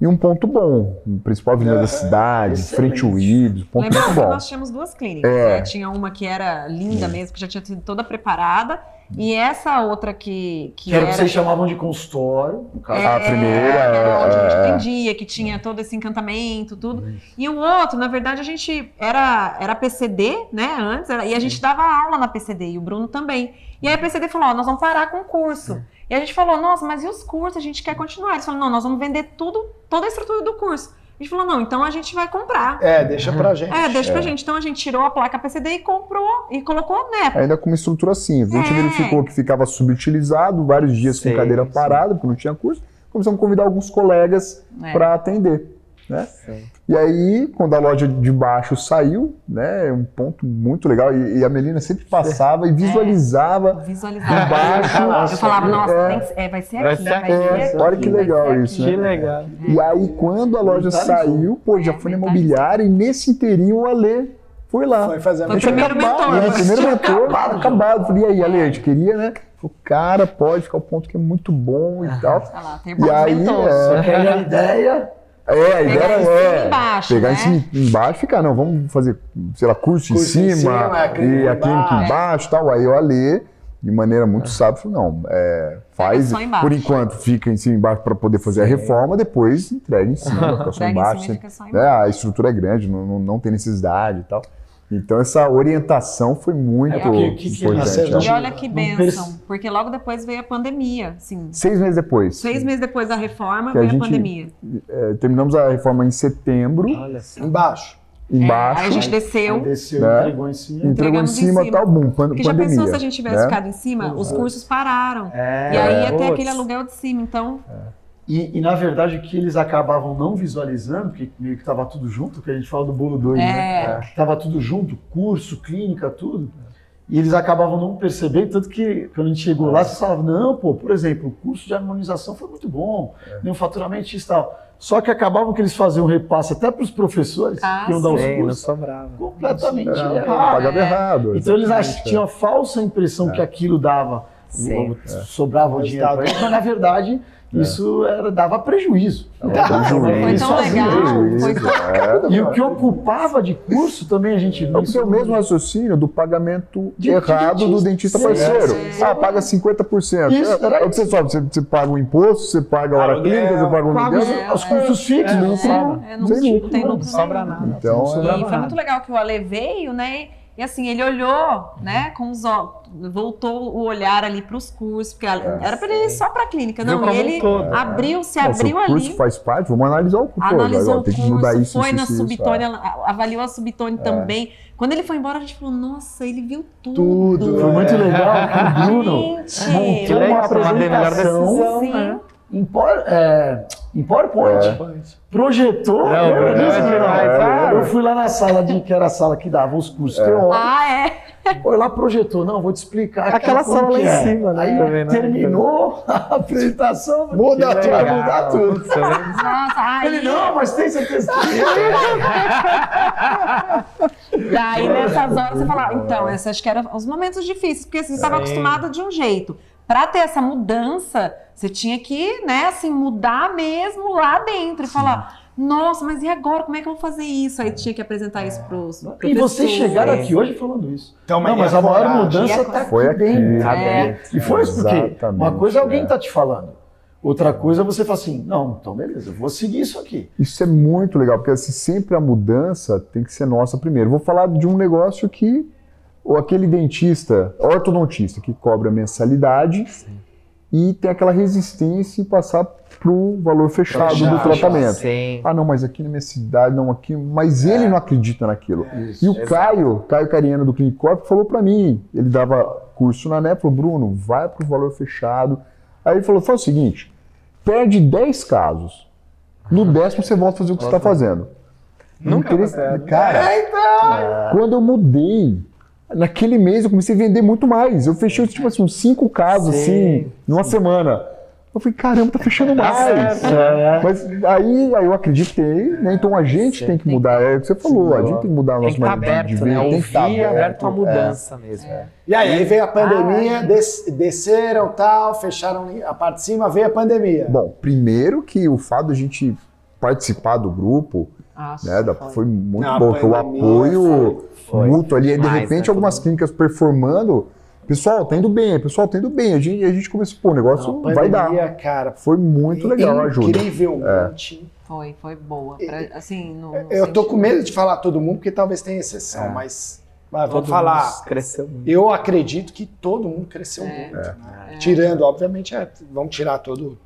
e um ponto bom, o principal avenida da cidade, excelente. frente ao Ídolos, ponto Lembrando muito que bom. nós tínhamos duas clínicas, É. né? Tinha uma que era linda mesmo, que já tinha sido toda preparada, e essa outra que, que Que era o era... que vocês chamavam de consultório, no caso. A primeira, que era onde a gente é. atendia, que tinha todo esse encantamento, tudo. E o outro, na verdade, a gente era, era PCD, né, antes, era- e a gente dava aula na PCD, e o Bruno também. E aí a PCD falou, ó, nós vamos parar com o curso. E a gente falou, nossa, mas e os cursos? A gente quer continuar. Eles falaram, não, nós vamos vender tudo, toda a estrutura do curso. A gente falou, não, então a gente vai comprar. É, deixa pra gente. É, deixa pra gente. Então a gente tirou a placa PCD e comprou e colocou, né? Ainda com uma estrutura simples. A gente É. verificou que ficava subutilizado, vários dias Sim, com cadeira sim. parada, porque não tinha curso. Começamos a convidar alguns colegas É. para atender. Né? Sim. E aí, quando a loja de baixo saiu, né, é um ponto muito legal, e, e a Melina sempre passava e visualizava. Visualizar. Embaixo. Eu falava, nossa, É. tem é, vai ser Vai aqui, ser vai aqui, ser é. aqui, Olha que legal isso, aqui. Que legal. E aí, quando a loja saiu, pô, já É, foi na imobiliária e nesse inteirinho o Alê foi lá. Foi fazer a Foi primeiro acabado, mentor. né? Primeiro mentor, acabado, acabado. Falei, e aí, Ale, a gente queria, né? O cara pode ficar o ponto que é muito bom e tal. Lá, tem E aí, é, Só que aí a ideia é, a ideia Pegar era em cima e é, embaixo, pegar né? em cima e embaixo e ficar, não, vamos fazer, sei lá, curso, Curso em em cima, cima, a clínica e a clínica embaixo. embaixo e tal. Aí o Ale, de maneira muito sábia, falou, não, é, faz, só embaixo. por enquanto, fica em cima e embaixo para poder fazer a reforma, depois entrega em cima, fica só Pega em embaixo. cima fica só né, embaixo. a estrutura é grande, não, não, não tem necessidade e tal. Então essa orientação foi muito É porque o que que importante. E olha que bênção, porque logo depois veio a pandemia, assim, Seis meses depois. seis meses depois da reforma Que a veio a, gente- pandemia. é, terminamos a reforma em setembro, Olha só. Embaixo. embaixo. É, aí a gente desceu, Aí desceu, Né? entregou em cima. Entregou em Entregamos em cima, cima. tal, bum, pan porque já pandemia. pensou se a gente tivesse né? ficado em cima, os cursos pararam. É, E aí ia ter putz. aquele aluguel de cima, então E, e, na verdade o que eles acabavam não visualizando, porque meio que estava tudo junto, que a gente fala do bolo 2, É. né? Tava tudo junto, curso, clínica, tudo. E eles acabavam não percebendo, tanto que quando a gente chegou lá, vocês falavam, não, pô, por exemplo, o curso de harmonização foi muito bom, nem o faturamento X e tal. Só que acabavam que eles faziam um repasse até para os professores Ah, que iam dar os Sim, não cursos sobrava. completamente Era, errado. pagava errado. Então eles exatamente, ach- tinham a falsa impressão que aquilo dava, Sim. o- sobrava o dinheiro para eles, mas na verdade isso era, dava prejuízo. é. Dava Foi prejuízo, tão legal, prejuízo, foi tão- é, E o que ocupava de curso também a gente viu. É é o mesmo raciocínio do pagamento De- errado de do dentista. dentista Sim, parceiro. sim. Ah, paga 50%. Isso, é, era é o que você sabe, você, você paga o imposto, você paga a hora Aluguel, clínica, você paga o Paga os, os cursos fixos, É, não sobra. é, não, lucro, tem não lucro sobra nada. Então, Não E foi muito legal que o Ale veio, né? E assim, ele olhou, né, com os ó- voltou o olhar ali para os cursos, porque era para ele ir só para a clínica, não, e ele todo. abriu, se se abriu o curso ali, faz parte, vamos analisar o curso. analisou Agora, o curso, mudar isso, foi isso, na subtone, é. a- avaliou a subtone também. Quando ele foi embora, a gente falou, nossa, ele viu tudo. Tudo. Foi muito legal que o Bruno Gente, Que uma legal, uma melhor apresentação decisão, Sim. né? Em, é, em PowerPoint. Projetou. Não, lembra não, disso, é não? ah. Eu fui lá na sala de que era a sala que dava os cursos teóricos. Ah, é? Foi lá, projetou. Não, vou te explicar. aqui Aquela sala lá em é. cima, né, Aí também, né? terminou a apresentação. Muda tudo. Vai mudar tudo. Eu. Nossa, aí, Ele, não, mas tem certeza que daí nessas horas você fala, então, esses acho que eram os momentos difíceis, porque você estava acostumado de um jeito. Para ter essa mudança, você tinha que, né, assim, mudar mesmo lá dentro e falar, nossa, mas e agora? Como é que eu vou fazer isso? Aí tinha que apresentar isso pros E professores. vocês chegaram aqui hoje falando isso. Então, não, mas mas e a maior mudança E está Foi aqui aqui. dentro. É. E foi isso porque Exatamente, uma coisa é alguém é. tá te falando. Outra coisa é você falar assim, não, então beleza, eu vou seguir isso aqui. Isso é muito legal, porque assim, sempre a mudança tem que ser nossa primeiro. Vou falar de um negócio que ou aquele dentista, ortodontista, que cobra mensalidade e tem aquela resistência em passar pro valor fechado do tratamento. Sim. Ah, não, mas aqui na minha cidade, não aqui, mas ele não acredita naquilo. E o Exato. Caio, Caio Cariano do Clinic Corp, falou pra mim, ele dava curso na NEP, falou, Bruno, vai pro valor fechado. Aí ele falou, faz o seguinte, perde 10 casos, no décimo você volta a fazer o que você está fazendo. Nunca acontece. Cara, quando eu mudei, naquele mês eu comecei a vender muito mais. Eu fechei, tipo assim, uns 5 casos, Sim, assim, numa semana. Eu falei, caramba, tá fechando mais. certo. É. Mas aí, aí eu acreditei, né? Então a gente Sim. tem que mudar. É o que você falou, a gente tem que mudar a Tem nossa que estar maneira aberto, de né? ver. tem que estar aberto, aberto à é. mudança mesmo. E aí, aí veio a pandemia, Ai. des- desceram tal, fecharam a parte de cima, veio a pandemia. Bom, primeiro que o fato de a gente participar do grupo, Nossa, né, da- foi. foi muito Na bom, porque o apoio Foi. mútuo ali, de Demais, repente né, algumas clínicas performando, pessoal, tá indo bem, pessoal, tá indo bem, a gente, a gente começou, pô, o negócio Não, vai pandemia, dar. cara, Foi muito legal a ajuda. Incrivelmente. Foi, foi boa. Pra- assim, no, no Eu tô com medo de falar todo mundo, porque talvez tenha exceção, É. mas vai, Todo vamos mundo falar. Cresceu muito. Eu acredito que todo mundo cresceu É. muito. né? É. Tirando, obviamente, é, vamos tirar todo,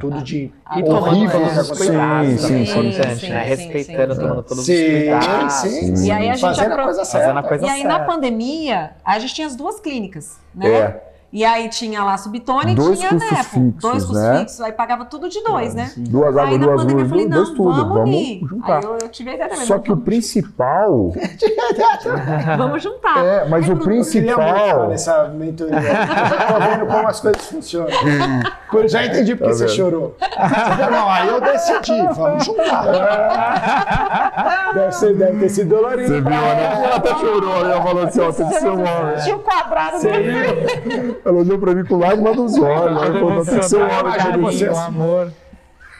tudo de Ah, E Horrível que os aconteceu. cuidados, Sim, é sim, sim, né? sim, Respeitando, sim. tomando todos os Sim, cuidados. sim, E aí a gente Fazendo a apro- coisa a certa. coisa E aí, na certa. pandemia, a gente tinha as duas clínicas, né? É. E aí tinha lá Subtone e Dois tinha custos Nepo. fixos, dois custos né? fixos. Aí pagava tudo de dois, né? Duas Aí águas, na duas pandemia eu luzes, falei, dois não, tudo, vamos, vamos unir. juntar. Aí eu, eu tive a ideia também, Só que o principal, vamos juntar. é, mas Aí, o Bruno, Eu queria muito estar principal, nessa mentoria. Eu já tô vendo como as coisas funcionam. Eu já entendi porque Tá você chorou. Não, aí eu decidi, vamos juntar. Deve, ser, deve ter sido dolorido. você viu, né? Ela até chorou, ela falou assim, ó, tem que ser um homem. Tinha o quadrado do Ela olhou pra mim com lágrimas nos olhos, ela falou, tem que ser um homem. Imagina você assim. amor.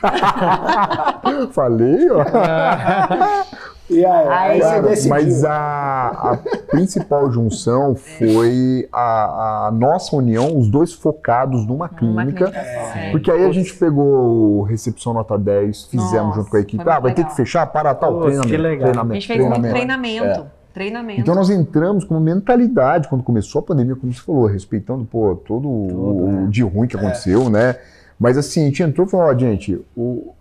Falei, ó. E aí, aí você Cara, decidiu. mas a, a principal junção foi a, a nossa união, os dois focados numa Uma clínica. clínica só. Porque aí a gente pegou o recepção nota 10, fizemos Nossa, junto com a equipe. Ah, vai muito ter que legal. fechar para tal treinamento. que legal. treinamento, A gente fez muito treinamento. treinamento. Treinamento. Então nós entramos com mentalidade quando começou a pandemia, como você falou, respeitando pô, todo o, Tudo, o né? de ruim que aconteceu, né? Mas assim, a gente entrou e falou, ó, gente, o,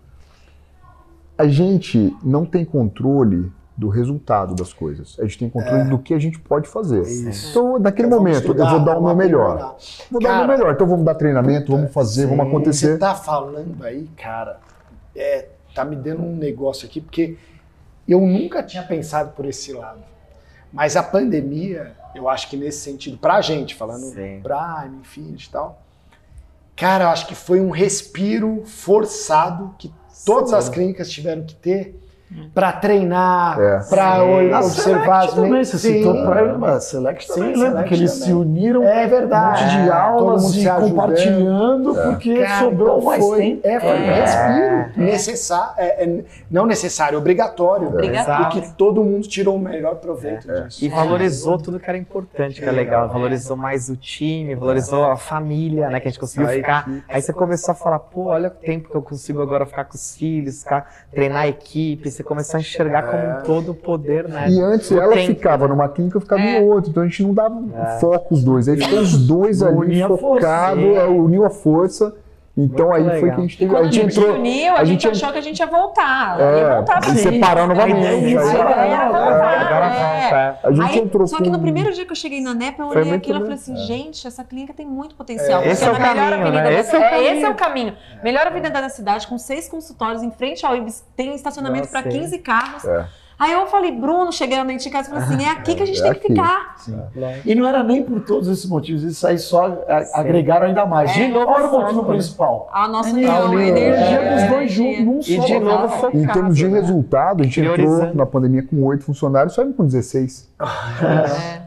a gente não tem controle do resultado das coisas. A gente tem controle do que a gente pode fazer. Isso. Então, naquele Então, vamos momento, estudar, eu vou dar o meu vamos melhor. aprimorar. Vou dar o Cara, meu melhor. Então vamos dar treinamento, vamos fazer, vamos Sim, acontecer. Você tá falando aí, cara, é, tá me dando um negócio aqui, porque eu nunca tinha pensado por esse lado. Mas a pandemia, eu acho que nesse sentido, pra gente, falando Sim. Prime, Infinity e tal, cara, eu acho que foi um respiro forçado que todas as clínicas tiveram que ter pra treinar, É. pra Sim. olhar, A observar Select as também, você Sim. citou Prime, a Select Sim, também, lembra Select que eles também. se uniram É um verdade. monte de Todo aulas e compartilhando, porque Cara, sobrou então mais foi, tempo. É, foi um É. respiro necessário, é, é, não necessário, obrigatório. Obrigatório. Porque todo mundo tirou o melhor proveito disso. E valorizou tudo que era importante, que é legal. Valorizou mais o time, valorizou a família, né? Que a gente conseguiu ficar. Aí você começou a falar, pô, olha o tempo que eu consigo agora ficar com os filhos, ficar, treinar a equipe. Você começou a enxergar como um todo o poder, né? E antes O ela tempo, ficava né? numa clínica, eu ficava É. em outra. Então a gente não dava foco os dois. Aí ficou os dois ali Unia a força. focados, Sim. uniu a força. Então Muito aí foi legal. que a gente teve. quando A gente entrou. uniu, a, a gente, gente achou que a gente ia voltar. É, ia voltar pra e separar novamente. Aí- era voltar, Agora é. volta. A gente Aí, entrou só que no com- primeiro dia que eu cheguei na NEP, eu Foi olhei aquilo e falei assim, gente, essa clínica tem muito potencial. É, esse Porque é o caminho, avenida né? da- Esse é o é, caminho. esse é o caminho. Melhor avenida da cidade, com seis consultórios em frente ao Ibis, tem estacionamento Nossa, para é. 15 carros. É. Aí eu falei, Bruno, mente de casa e falei assim, é aqui que a gente É tem que aqui. ficar. E não era nem por todos esses motivos, isso aí só a- agregaram ainda mais. É, De novo, era o motivo né? principal. A nossa união, a união, energia. é, dos dois juntos, num E só de novo focado. Em termos de né? resultado, a gente entrou na pandemia com oito funcionários, só com 16. É.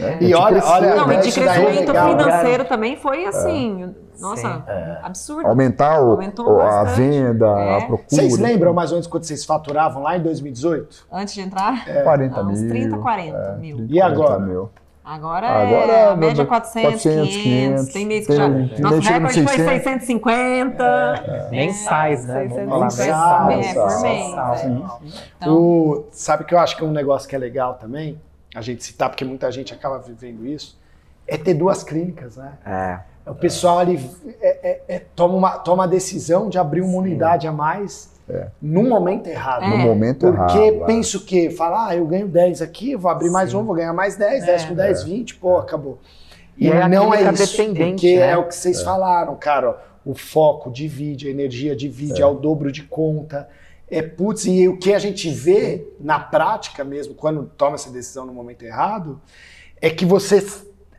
né? A E olha, olha, Não, né? e de é crescimento legal, né? financeiro também foi assim, nossa, É. absurdo. Aumentar o- a venda, É. a procura. Vocês lembram mais ou menos quanto vocês faturavam lá em 2018? Antes de entrar, 40 Ah, uns mil. 30, 40 mil. 30, E agora? 40 mil. Agora, Agora, é a média meu, 400, 500, 500, tem mês que tem- já... tem Nosso recorde foi 600. 650. Mensais, né? Vamos falar, Mensal, mensal. É, por mês. mensal. é. Então, O- sabe que eu acho que é um negócio que é legal também, a gente citar, porque muita gente acaba vivendo isso, é ter duas clínicas, né? É. O pessoal ali é- é- é- toma, uma, toma a decisão de abrir uma unidade a mais no momento errado. No É. momento Porque errado. é. penso que, fala, ah, eu ganho 10 aqui, vou abrir mais Sim. um, vou ganhar mais 10, 10 com 10, 20, pô, acabou. E, E é não é isso, porque né? é o que vocês falaram, cara, ó, o foco divide, a energia divide, é. o dobro de conta. É, putz, e o que a gente vê na prática mesmo, quando toma essa decisão no momento errado, é que você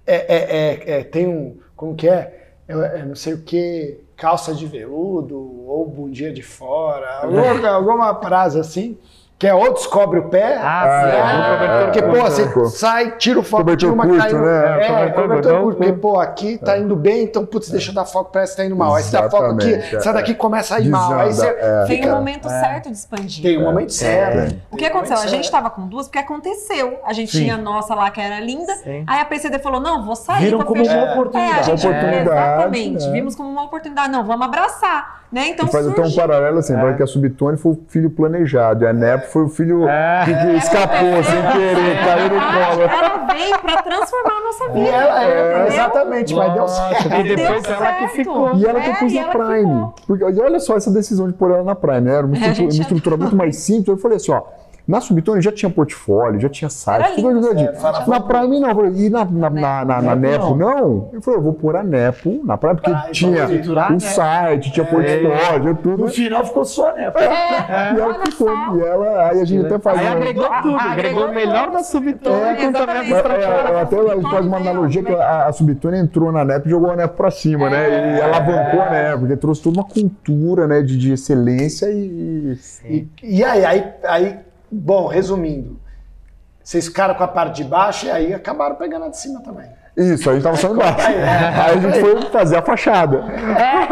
é, é, é, é, tem um, como que é? É, é não sei o que, calça de veludo, ou bom dia de fora, alguma, alguma frase assim, Que é ou descobre o pé. Ah, Ah, sim. é, é, é, cobertor Porque, é, pô, é, você é. sai, tira o foco, Cobertor tira uma curto, caiu. né? É, Cobertor cobertor curto. Porque, pô, aqui tá indo bem, então, putz, deixa eu dar foco, parece que tá indo mal. Aí você dá foco aqui, sai é. daqui começa a ir mal. Aí você é. Tem fica- um momento certo de expandir. Tem um momento certo. O que aconteceu? A gente tava com duas porque aconteceu. A gente Sim. tinha a nossa lá que era linda. Sim. Aí a PCD falou: não, vou sair. Viram como fechar. uma É, a oportunidade. gente, Oportunidade, exatamente. né? Vimos como uma oportunidade. Não, vamos abraçar. Né? Então E faz até um paralelo assim, fala que a Subtone foi o filho planejado, e a Nepo foi o filho É. que, que escapou sem querer, caiu no colo. Ela veio pra transformar a nossa E vida. ela, é, exatamente, mas deu certo. E depois Deu ela que certo. ficou. E ela É, depois e na Prime. ficou. Porque, e olha só essa decisão de pôr ela na Prime, né? Era uma É, estrutura, uma estrutura muito mais simples. Eu falei assim, ó. Na Subtone já tinha portfólio, já tinha site, Era tudo organizadinho. é, Na Prime não. E na, na, na, na, na Nepo, Nepo não? Eu falei, eu vou pôr a Nepo na Prime, porque Prime, tinha o né? site, tinha portfólio, tinha tudo. No final ficou só, né? É, E ela ficou. E ela, aí a gente até faz Aí uma- agregou tudo, Ah, agregou o melhor da Subtone É, com também a. É, é, até a gente faz uma analogia que a, a Subtone entrou na NEP e jogou a NEP pra cima, né? E alavancou a NEP, porque trouxe toda uma cultura né, de, de excelência e. E, e aí, aí, aí, bom, resumindo, vocês ficaram com a parte de baixo e aí acabaram pegando a de cima também. Isso, a gente tava só embaixo. Aí a gente foi fazer a fachada.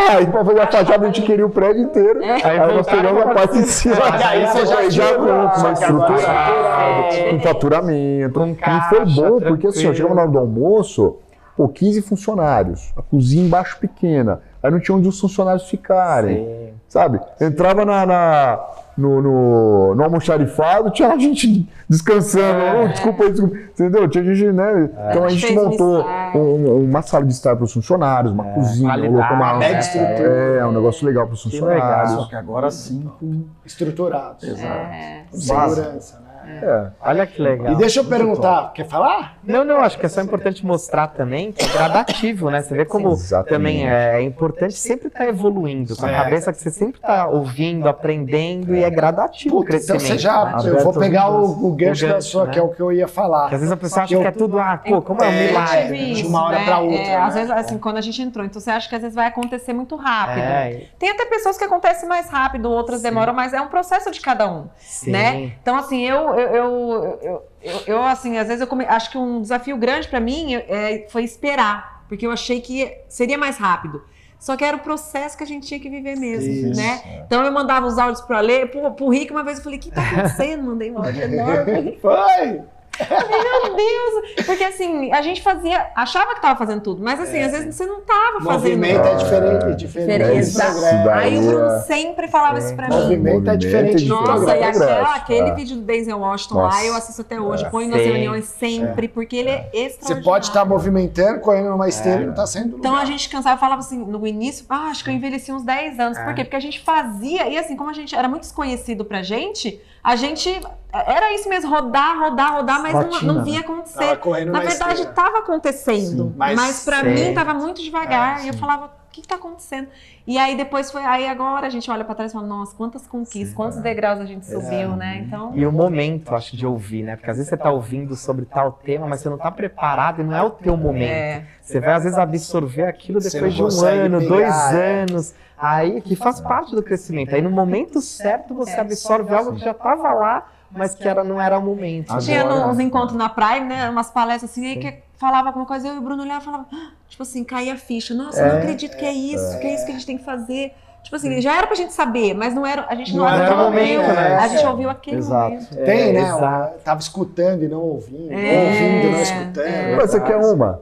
Aí pra fazer a fachada a gente queria o prédio inteiro. Aí nós pegamos a parte de cima. E aí você já já tinha- pronto, agora- estruturado, É. com faturamento. Com e foi caixa, bom, porque assim, ó, tranquilo. chegava na hora do almoço, pô, 15 funcionários, a cozinha embaixo pequena. Aí não tinha onde os funcionários ficarem. Sim. Sabe? Entrava na, na- no, no, no almoxarifado, tinha gente descansando. É. Oh, desculpa aí, desculpa. Entendeu? Tinha gente, né? Então a gente Fez montou ensaio. um- uma sala de estar para os funcionários, uma cozinha, qualidade, colocou uma mega estrutura. É, um negócio legal para os Que funcionários. Só que agora sim, com Estruturados. É. Com segurança, né? É. Olha que legal. E deixa eu perguntar, quer falar? Não, não, acho que é só importante mostrar também que é gradativo, né? Você vê como Exatamente. também é importante sempre estar evoluindo, com a É. cabeça que você sempre está ouvindo, aprendendo e é gradativo o Puta, então crescimento. você já. né? Eu vou pegar o, o gancho da sua, né? que é o que eu ia falar. Que às vezes a pessoa acha Eu- que é tudo, ah, pô, como é um É, milagre. tive De uma hora pra outra, É, né? Às vezes, assim, quando a gente entrou, então você acha que às vezes vai acontecer muito rápido. É, Tem até pessoas que acontece mais rápido, outras demoram, mas é um processo de cada um, sim. né? Então, assim, eu, eu, eu, eu, assim, às vezes eu come- acho que um desafio grande pra mim é, foi esperar, porque eu achei que seria mais rápido. Só que era o processo que a gente tinha que viver mesmo, Isso, né? Então eu mandava os áudios pra ler, pro, pro Rick uma vez eu falei, o que tá acontecendo? Mandei um áudio enorme. Foi! Meu Deus! Porque assim, a gente fazia, achava que tava fazendo tudo, mas assim, às vezes você não tava fazendo. Movimento é diferente, diferente. Do programa. daí. Aí o Bruno é- sempre falava isso pra mim. Movimento é diferente é Nossa, e aquela, Progresso, aquele é. vídeo do Denzel Washington Nossa. lá, eu assisto até hoje, É. ponho nas Sim. reuniões sempre, porque ele é Você extraordinário. pode estar movimentando, correndo numa esteira e não tá saindo do Então a gente cansava e falava assim, no início, ah, acho que eu envelheci uns 10 anos. Por quê? Porque a gente fazia, e assim, como a gente era muito desconhecido pra gente, a gente. Era isso mesmo, rodar, rodar, rodar, mas não, Rotina, não via né? Tava acontecer. correndo Na na verdade, estava acontecendo. Sim, mas- mas pra Sim. mim tava muito devagar. É, e eu falava, o que, que tá acontecendo? E aí depois foi. Aí agora a gente olha pra trás e fala, nossa, quantas conquistas, quantos degraus a gente subiu, né? Então. E o momento, acho, de ouvir, né? Porque às vezes você tá ouvindo sobre tal tema, mas você não tá preparado e não é o teu momento. É. Você vai, às vezes, absorver aquilo depois de um ano, pegar, dois é. anos. Aí, que faz parte do crescimento. Aí, no momento certo, você É. absorve algo que já tava lá, mas que era, não era o momento. Tinha uns encontros na Prime, né? Umas palestras assim, aí que falava alguma coisa, eu e o Bruno olhava e falava, "Ah", tipo assim, caía a ficha. Nossa, eu não acredito que é isso, que é isso que a gente tem que fazer. Tipo assim, já era pra gente saber, mas não era, a gente não, Não era era momento, momento, né? A gente É. ouviu aquele Exato. momento. Tem, né? exato. Tava escutando e não ouvindo. É, ouvindo e não escutando. é. Mas você quer uma?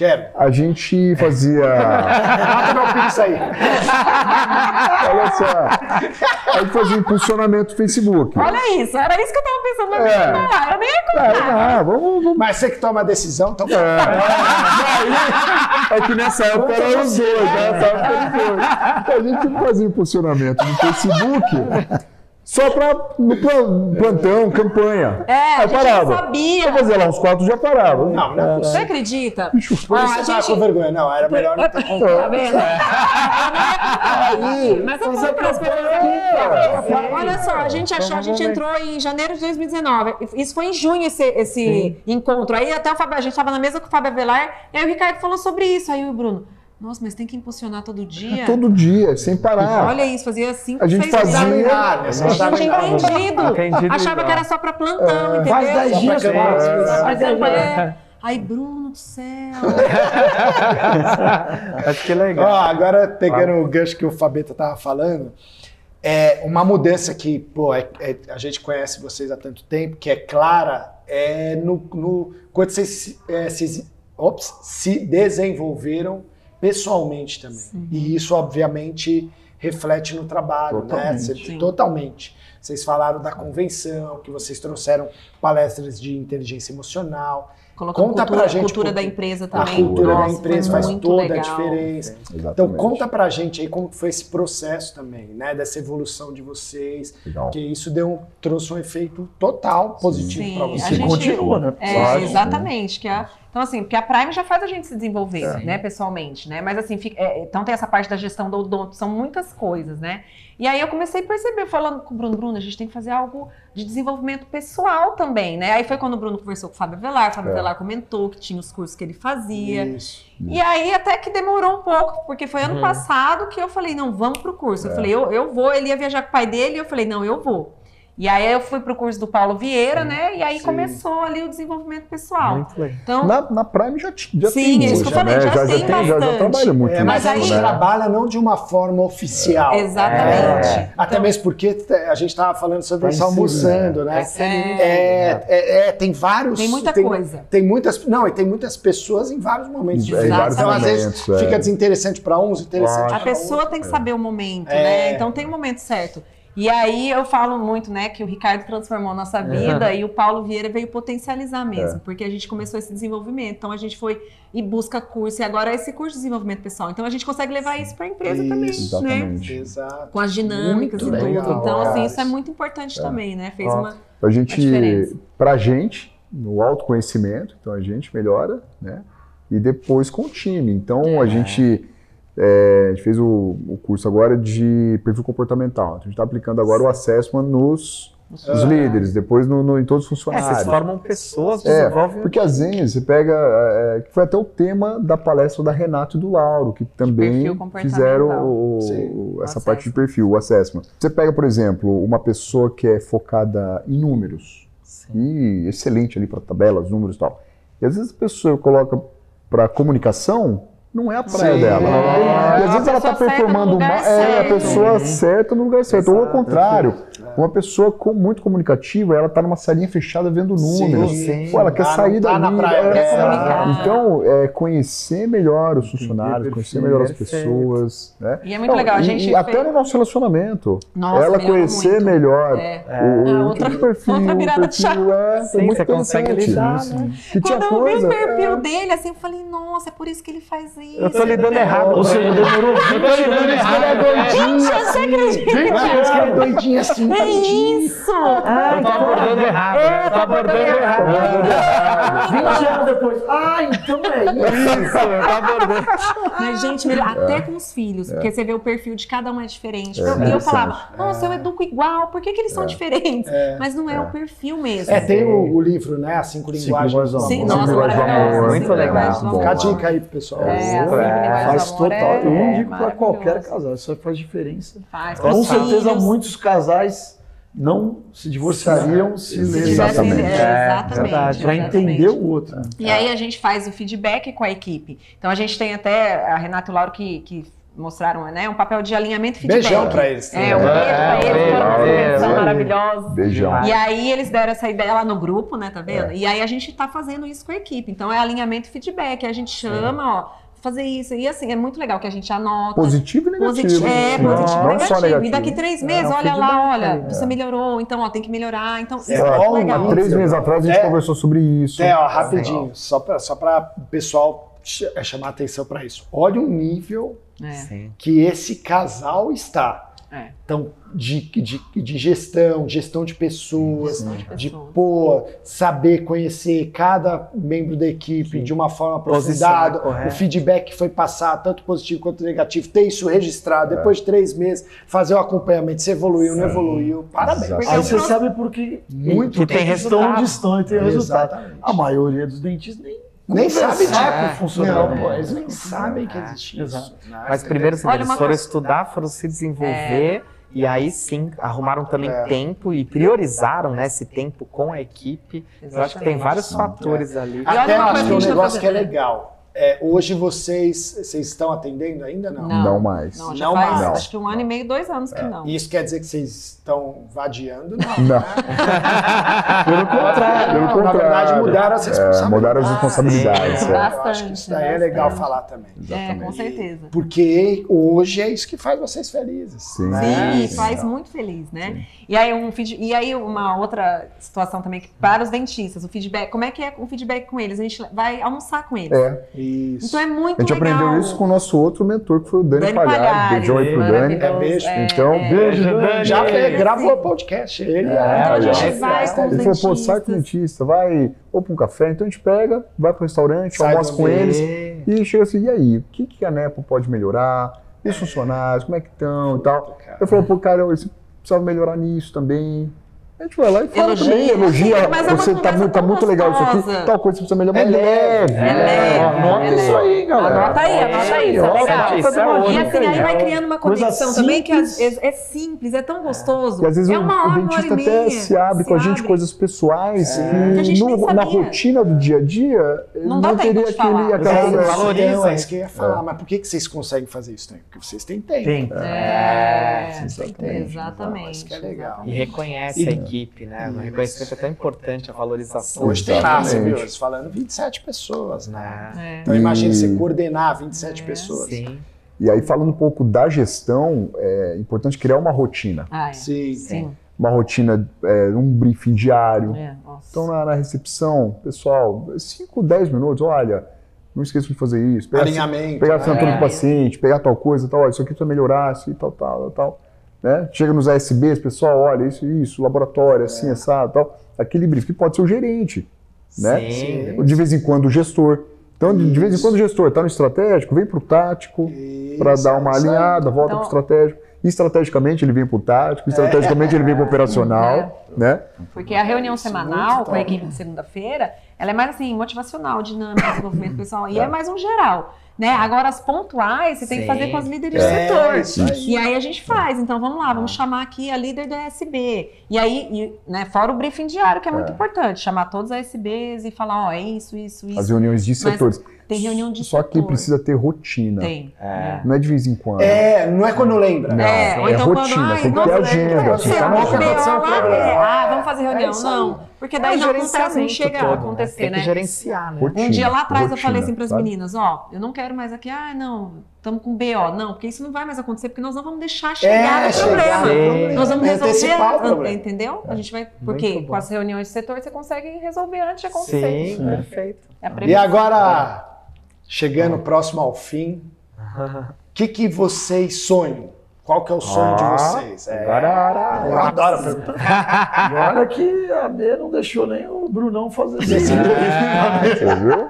Quero. A gente fazia. Mata meu pix aí. Olha só. A gente fazia impulsionamento Facebook. Olha isso, era isso que eu tava pensando, mas É. não, eu nem ia É, contar. não, vamos, vamos. Mas você que toma a decisão, então. É que nessa época era os dois, né? Nessa época era os dois. A gente fazia impulsionamento no Facebook só pra no plan- plantão, campanha. É, a Aí gente parava. não sabia. Eu fazia lá uns quatro já parava. Não, não é Você possível. acredita? Por isso Ó, a você tava gente- com vergonha. Não, era melhor não ter Tá vendo? Mas eu vou para as pessoas. Olha só, a gente achou, a gente entrou em janeiro de 2019. Isso foi em junho esse, esse encontro. Aí até o Fábio, a gente estava na mesa com o Fábio Avelar, e aí o Ricardo falou sobre isso. Aí o Bruno. Nossa, mas tem que impulsionar todo dia? É todo dia, sem parar. Olha isso, fazia cinco, A gente seis fazia-. Examinar, né? A gente tinha entendido. Entendido Achava que era só pra plantão, entendeu? Faz 10 Só dias, faz. 10 dias. É. Aí, Bruno do céu. Acho que é Ó, legal. agora pegando o gancho que o Fabeta tava falando, é uma mudança que, pô, é- é- a gente conhece vocês há tanto tempo, que é clara, é no, no- quando vocês se, é, se- ops, se desenvolveram pessoalmente também. E isso, obviamente, reflete no trabalho, né? Totalmente. Cê- Sim. totalmente. Vocês falaram da convenção, que vocês trouxeram palestras de inteligência emocional. Colocou Conta cultura, pra gente, cultura pô, da empresa A também. cultura da empresa faz toda legal. a diferença. Então Exatamente. conta pra gente aí como foi esse processo também, né? Dessa evolução de vocês, Legal. porque isso deu trouxe um efeito total positivo Sim, pra a vocês. E gente- continua, né? É, Lógico, exatamente. Que a, então, assim, porque a Prime já faz a gente se desenvolver, É. né, pessoalmente, né? Mas assim, fica- é, então tem essa parte da gestão do odonto, são muitas coisas, né? E aí eu comecei a perceber, falando com o Bruno, Bruno, a gente tem que fazer algo de desenvolvimento pessoal também, né? Aí foi quando o Bruno conversou com o Fábio Velar, o Fábio É. Velar comentou que tinha os cursos que ele fazia. Isso. E aí até que demorou um pouco, porque foi ano Uhum. passado que eu falei, não, vamos pro curso. Eu É. falei, eu, eu vou, ele ia viajar com o pai dele, e eu falei, não, eu vou. E aí eu fui pro curso do Paulo Vieira, né? E aí Sim. começou ali o desenvolvimento pessoal. Muito. Então, Na, na Prime já, já Sim, tem é isso hoje, que eu falei, né? já já, tem já, já, já bastante. trabalha muito É, mas nisso, a gente né? trabalha não de uma forma oficial. exatamente. É, Até mesmo porque a gente estava falando sobre Pra isso almoçando, né? Essa é É, é, é, tem vários. Tem muita coisa. Tem muitas. Não, e tem muitas pessoas em vários momentos Em diferentes. vários então, às vezes, é. fica desinteressante para uns, interessante Lógico. A pessoa tem que saber o momento, É. né? Então tem o momento certo. E aí eu falo muito, né, que o Ricardo transformou a nossa vida e o Paulo Vieira veio potencializar mesmo, É. porque a gente começou esse desenvolvimento. Então a gente foi e busca curso e agora é esse curso de desenvolvimento pessoal. Então a gente consegue levar isso para a empresa também, Isso, né? Exatamente. Exato. Com as dinâmicas Muito e tudo. legal, então assim, isso é muito importante também, né? Fez uma A a gente, diferença. pra gente, no autoconhecimento, então a gente melhora, né? E depois com o time. Então a gente, é, a gente fez o, o curso agora de perfil comportamental. Então, a gente está aplicando agora o assessment nos, nos líderes, depois no, no- em todos os É, funcionários. vocês formam pessoas, É, desenvolvem. porque às vezes você pega, é, que foi até o tema da palestra da Renato e do Lauro, que também fizeram o- o- Sim, essa o parte de perfil, o assessment. Você pega, por exemplo, uma pessoa que é focada em números, e excelente ali para tabelas, números e tal. E às vezes a pessoa coloca para comunicação, não é a praia Sim. dela. É, e às a vezes ela está performando mal, é a pessoa certa no lugar certo. Ou ao Exato. contrário, uma pessoa com- muito comunicativa, ela está numa salinha fechada vendo números. sim. Pô, ela quer Ah, sair tá dali. na praia é. Então, é, conhecer melhor os funcionários, Entendi, conhecer melhor as pessoas. Né? E é muito legal, a gente e até fez- no nosso relacionamento. Nossa, ela conhecer muito. melhor É. o, Ah, o outra- que o perfil, outra virada de perfil é, Sim, é muito você consegue lidar, Isso. né? Que tinha Quando eu vi o perfil é, dele, assim, eu falei, nossa, é por isso que ele faz isso. Eu tô lidando errado. Ou seja, demorou 20 Ele é doidinho Você assim. acredita? Gente, parece que ele é doidinho assim. É tadinho. isso! Eu tô abordando errado. É, eu tô abordando errado. 20 anos depois. Ah, então é isso. Isso, eu tô abordando. Mas, gente, melhor- até com os filhos, porque você vê o perfil de cada um é diferente. É, e eu falava, nossa, eu educo igual, por que, que eles são diferentes? Mas não é, o perfil mesmo. É, tem o, o livro, né? As cinco linguagens. Sim, Cinco nossa, linguagens do maravilhoso. amor. Muito legal. Fica a dica aí, pessoal. É, É, linguagens Faz total. é- Eu é indico para qualquer casal. Isso faz diferença. Faz. Com certeza, muitos casais não se divorciariam se se lerem. Exatamente. é, É, exatamente. verdade. Para exatamente. entender o outro. né? E aí a gente faz o feedback com a equipe. Então a gente tem até a Renata e o Lauro que, que mostraram né, um papel de alinhamento e feedback. Beijão pra eles. É, um É, beijo pra eles, beijo, foram uma beijo, convenção beijo. maravilhosa. Beijão. E aí eles deram essa ideia lá no grupo, né, tá É. vendo? E aí a gente tá fazendo isso com a equipe. Então é alinhamento e feedback. A gente chama, ó, fazer isso. E assim, é muito legal que a gente anota. Positivo e negativo. Positivo, é, Não, positivo e não negativo. só negativo. E daqui três meses, É, um olha lá, olha, é. você melhorou, então ó, tem que melhorar. Então, isso É, é, muito legal. Três meses atrás a gente É. conversou sobre isso. É, ó, rapidinho, só para só pra o pessoal ch- é, chamar atenção para isso. Olha o nível É. Que esse casal está. É. Então, de, de, de gestão, gestão de pessoas, Gestão de de pessoas. pô, saber conhecer cada membro da equipe de uma forma aprofundada, o feedback que foi passado, tanto positivo quanto negativo, ter isso É. registrado, depois de três meses, fazer o acompanhamento, se evoluiu, não evoluiu, parabéns. Porque Aí o você sabe por que Muito que tem estão resultado. distantes e tem resultado. A maioria dos dentistas nem Nem sabe disso. conversar com o funcionário. Não, pô, eles nem sabem que existe Exato. isso. Mas primeiro assim, eles foram estudar, foram se desenvolver e aí sim arrumaram também É. tempo e priorizaram né, esse tempo com a equipe. Eu acho que tem vários fatores ali. olha Até uma acho um tá negócio que é legal. É, hoje vocês, vocês estão atendendo ainda? Não. Não. Não mais. Não, já Não faz mais. acho que um ano e meio, dois anos que não. E Isso quer dizer que vocês estão vadiando? Não. Não. Pelo contrário. Pelo Na contrário. verdade, mudaram as É, responsabilidades. mudaram as responsabilidades. Sim. é. Eu acho que Bastante, isso daí é legal bastante. falar também. É, com certeza. Porque hoje é isso que faz vocês felizes. Sim. né? Sim, sim. faz muito feliz, né? E aí, um e aí uma outra situação também que para os dentistas, o feedback, como é que é o feedback com eles? A gente vai almoçar com eles. É. Isso. Então é muito A gente legal. aprendeu isso com o nosso outro mentor, que foi o Dani, Dani Palhares. Palhares, Beijão aí pro Dani. maravilhoso. É, beijo. Então, Beijo, Dani. Já É, gravou podcast. Ele É, Então a gente vai com Ele falou, pô, sai com o dentistas. dentista, vai ou pra um café. Então a gente pega, vai pro restaurante, Sai almoça com eles E- e chega assim, e aí, o que, que a Nepo pode melhorar? E os funcionários, como é que estão e tal. Eu falo, pô, cara, você precisava melhorar nisso também. A gente vai lá e fala Elogia, também, elogia, é você tá tá muito legal isso aqui, tal coisa você precisa melhorar, É leve. É leve, Anota é isso aí, galera. Anota aí, anota aí, isso é legal. isso é E outra, assim, aí vai criando uma conexão também que é simples, é tão gostoso. E às vezes é o, uma o hora, hora dentista e até se abre com a gente abre. coisas pessoais Que gente que na rotina do dia a dia Não dá tempo teria aquele, É, aquela valoriza. é isso que eu ia falar. Mas por que, que vocês conseguem fazer isso também? Porque vocês têm tempo. Tem. É, Exatamente. exatamente. Isso que é legal. E reconhece a equipe, né? O reconhecimento é tão importante, a valorização. Hoje tem viu? Eles falando 27 pessoas, né? É. Então imagina E- você coordenar 27 pessoas. Sim. E aí falando um pouco da gestão, é importante criar uma rotina, Ah, é. Sim. Sim. uma rotina, é, um briefing diário. É, nossa. Então na, na recepção, pessoal, 5, 10 minutos, olha, não esqueça de fazer isso. Pegar, Alinhamento. pegar a né? assinatura É. do paciente, pegar tal coisa, tal, olha, isso aqui precisa melhorar, assim, tal, tal, tal, tal. Né? Chega nos ASBs, pessoal, olha, isso, isso, laboratório, assim, É. assado, tal. Aquele briefing que pode ser o gerente, né? Sim. De vez em quando o gestor. Então, de de vez em Isso. quando o gestor está no estratégico, vem para o tático, para Isso, dar uma é isso alinhada, volta Então- para o estratégico. E estrategicamente ele vem para o tático, estrategicamente ele vem para o operacional, né? Porque a reunião Isso, semanal com a equipe de segunda-feira, ela é mais assim, motivacional, dinâmica, desenvolvimento pessoal, e é mais um geral. Né? Agora, as pontuais, você tem que Sim. fazer com as líderes É, de setor. aí. E aí a gente faz. Então, vamos lá, vamos chamar aqui a líder da SB. E aí, e, né, fora o briefing diário, que é muito importante, chamar todos os SBs e falar, ó, é isso, isso, isso. As reuniões de Mas setores. Tem reunião de Só que precisa ter rotina. Tem. É. Não é de vez em quando. É, não é quando lembra. Não, É, ou é então rotina, quando, ai, tem que ter agenda, o que você tá O agenda. BO lá, é, ah, vamos fazer É reunião. aí. não, porque daí É o não acontece, não chega a todo, né? acontecer, Tem que né? gerenciar, né? Rotina, Um dia lá atrás eu rotina, falei assim para as sabe? meninas, ó, eu não quero mais aqui, ah, não, estamos com BO. Não, porque isso não vai mais acontecer, porque nós não vamos deixar chegar É, no chegar problema. no. Nós vamos resolver, o problema. entendeu? A gente vai, porque com as reuniões de setor você consegue resolver antes de acontecer. Sim, perfeito. É a E agora, chegando próximo ao fim, o que, que vocês sonham? Qual que é o sonho de Ah, vocês? É, agora- eu adoro perguntar. E olha que a B não deixou nem o Brunão fazer Você cirurgia. viu?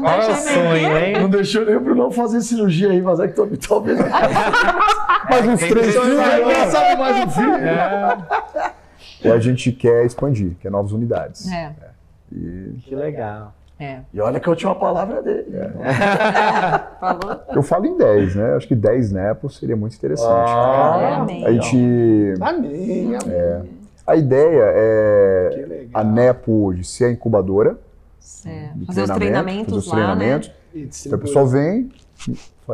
Não é o sonho, hein? Não deixou nem o Brunão fazer cirurgia aí, mas é que tô- talvez. Mais uns três filhos Quem agora. sabe mais um filho? E a gente quer expandir, quer novas unidades. É, E Que legal. É. E olha que a última palavra é dele. Falou? eu falo em 10, né? Acho que 10 nepos seria muito interessante. É, amém. a gente. Amém, amém. A ideia é a Nepo hoje ser a incubadora. É, de Fazer os treinamento, treinamentos fazer os lá, né? treinamentos. E Então, o pessoal vem,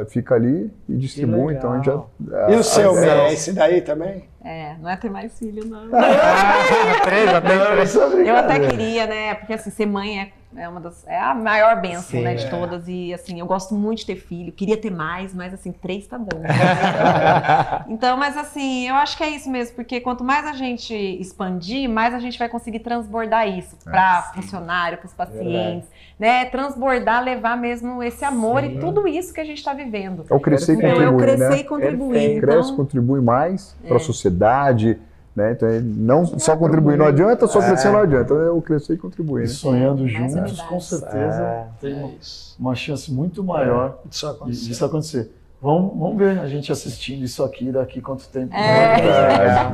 fica ali e distribui. Então a gente já. E a- o seu, Bé? É esse daí também? É, não é ter mais filho, não. três, tem três. Isso é Eu até queria, né? Porque assim, ser mãe é, é uma das. É a maior benção, Sim, né, de é. todas. E assim, eu gosto muito de ter filho. Queria ter mais, mas assim, três tá bom. então, mas assim, eu acho que é isso mesmo, porque quanto mais a gente expandir, mais a gente vai conseguir transbordar isso para funcionário, para os pacientes, né? Transbordar, levar mesmo esse amor e tudo isso que a gente está vivendo. É o crescer e Então, eu contribuir, crescer né? e contribuir. Perfeito. Cresce, Então, contribui mais para É. a sociedade. Né? Então, é não só contribuir não adianta, só crescer não adianta. É o crescer e contribuir. E Né? sonhando Mais juntos, com certeza, É. tem uma- uma chance muito maior disso acontecer. Vamos, vamos ver a gente assistindo isso aqui daqui quanto tempo. É.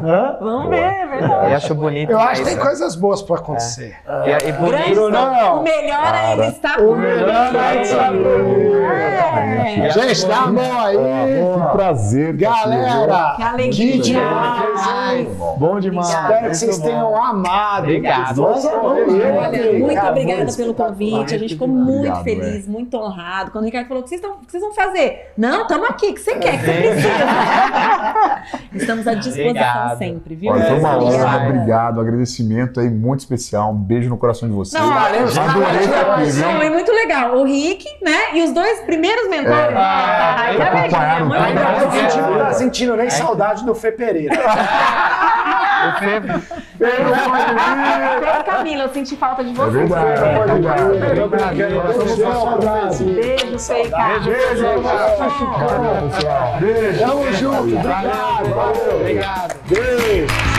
Hã? Vamos ver, é verdade. Eu acho bonito. Eu acho que tem coisas boas pra acontecer. E, e bonito. Brunão, O melhor ainda está o por melhor vir. ainda está por É. Gente, dá a mão aí. Que prazer. Galera, Que alegria. que demais. Bom demais. Espero que vocês tenham amado. Obrigado. Muito obrigada pelo convite. A gente ficou muito é. feliz, muito honrado. Quando o Ricardo falou, o que vocês, estão, o que vocês vão fazer? Não, estamos aqui, o que você quer, o que você precisa. Estamos à disposição Obrigado. sempre, viu? Olha, foi uma honra, obrigado. Agradecimento aí muito especial. Um beijo no coração de vocês. Não, Valeu, Adorei estar aqui, viu? É muito legal. O Rick, né? E os dois primeiros mentores. É. Ah, aí é Acompanharam muito Ainda tô sentindo, tá nem saudade do Fê Pereira. Fez Camila, eu senti falta de É você. é verdade. Beijo, cara. Valeu, pessoal. Tamo junto, obrigado. Valeu. Obrigado. Beijo.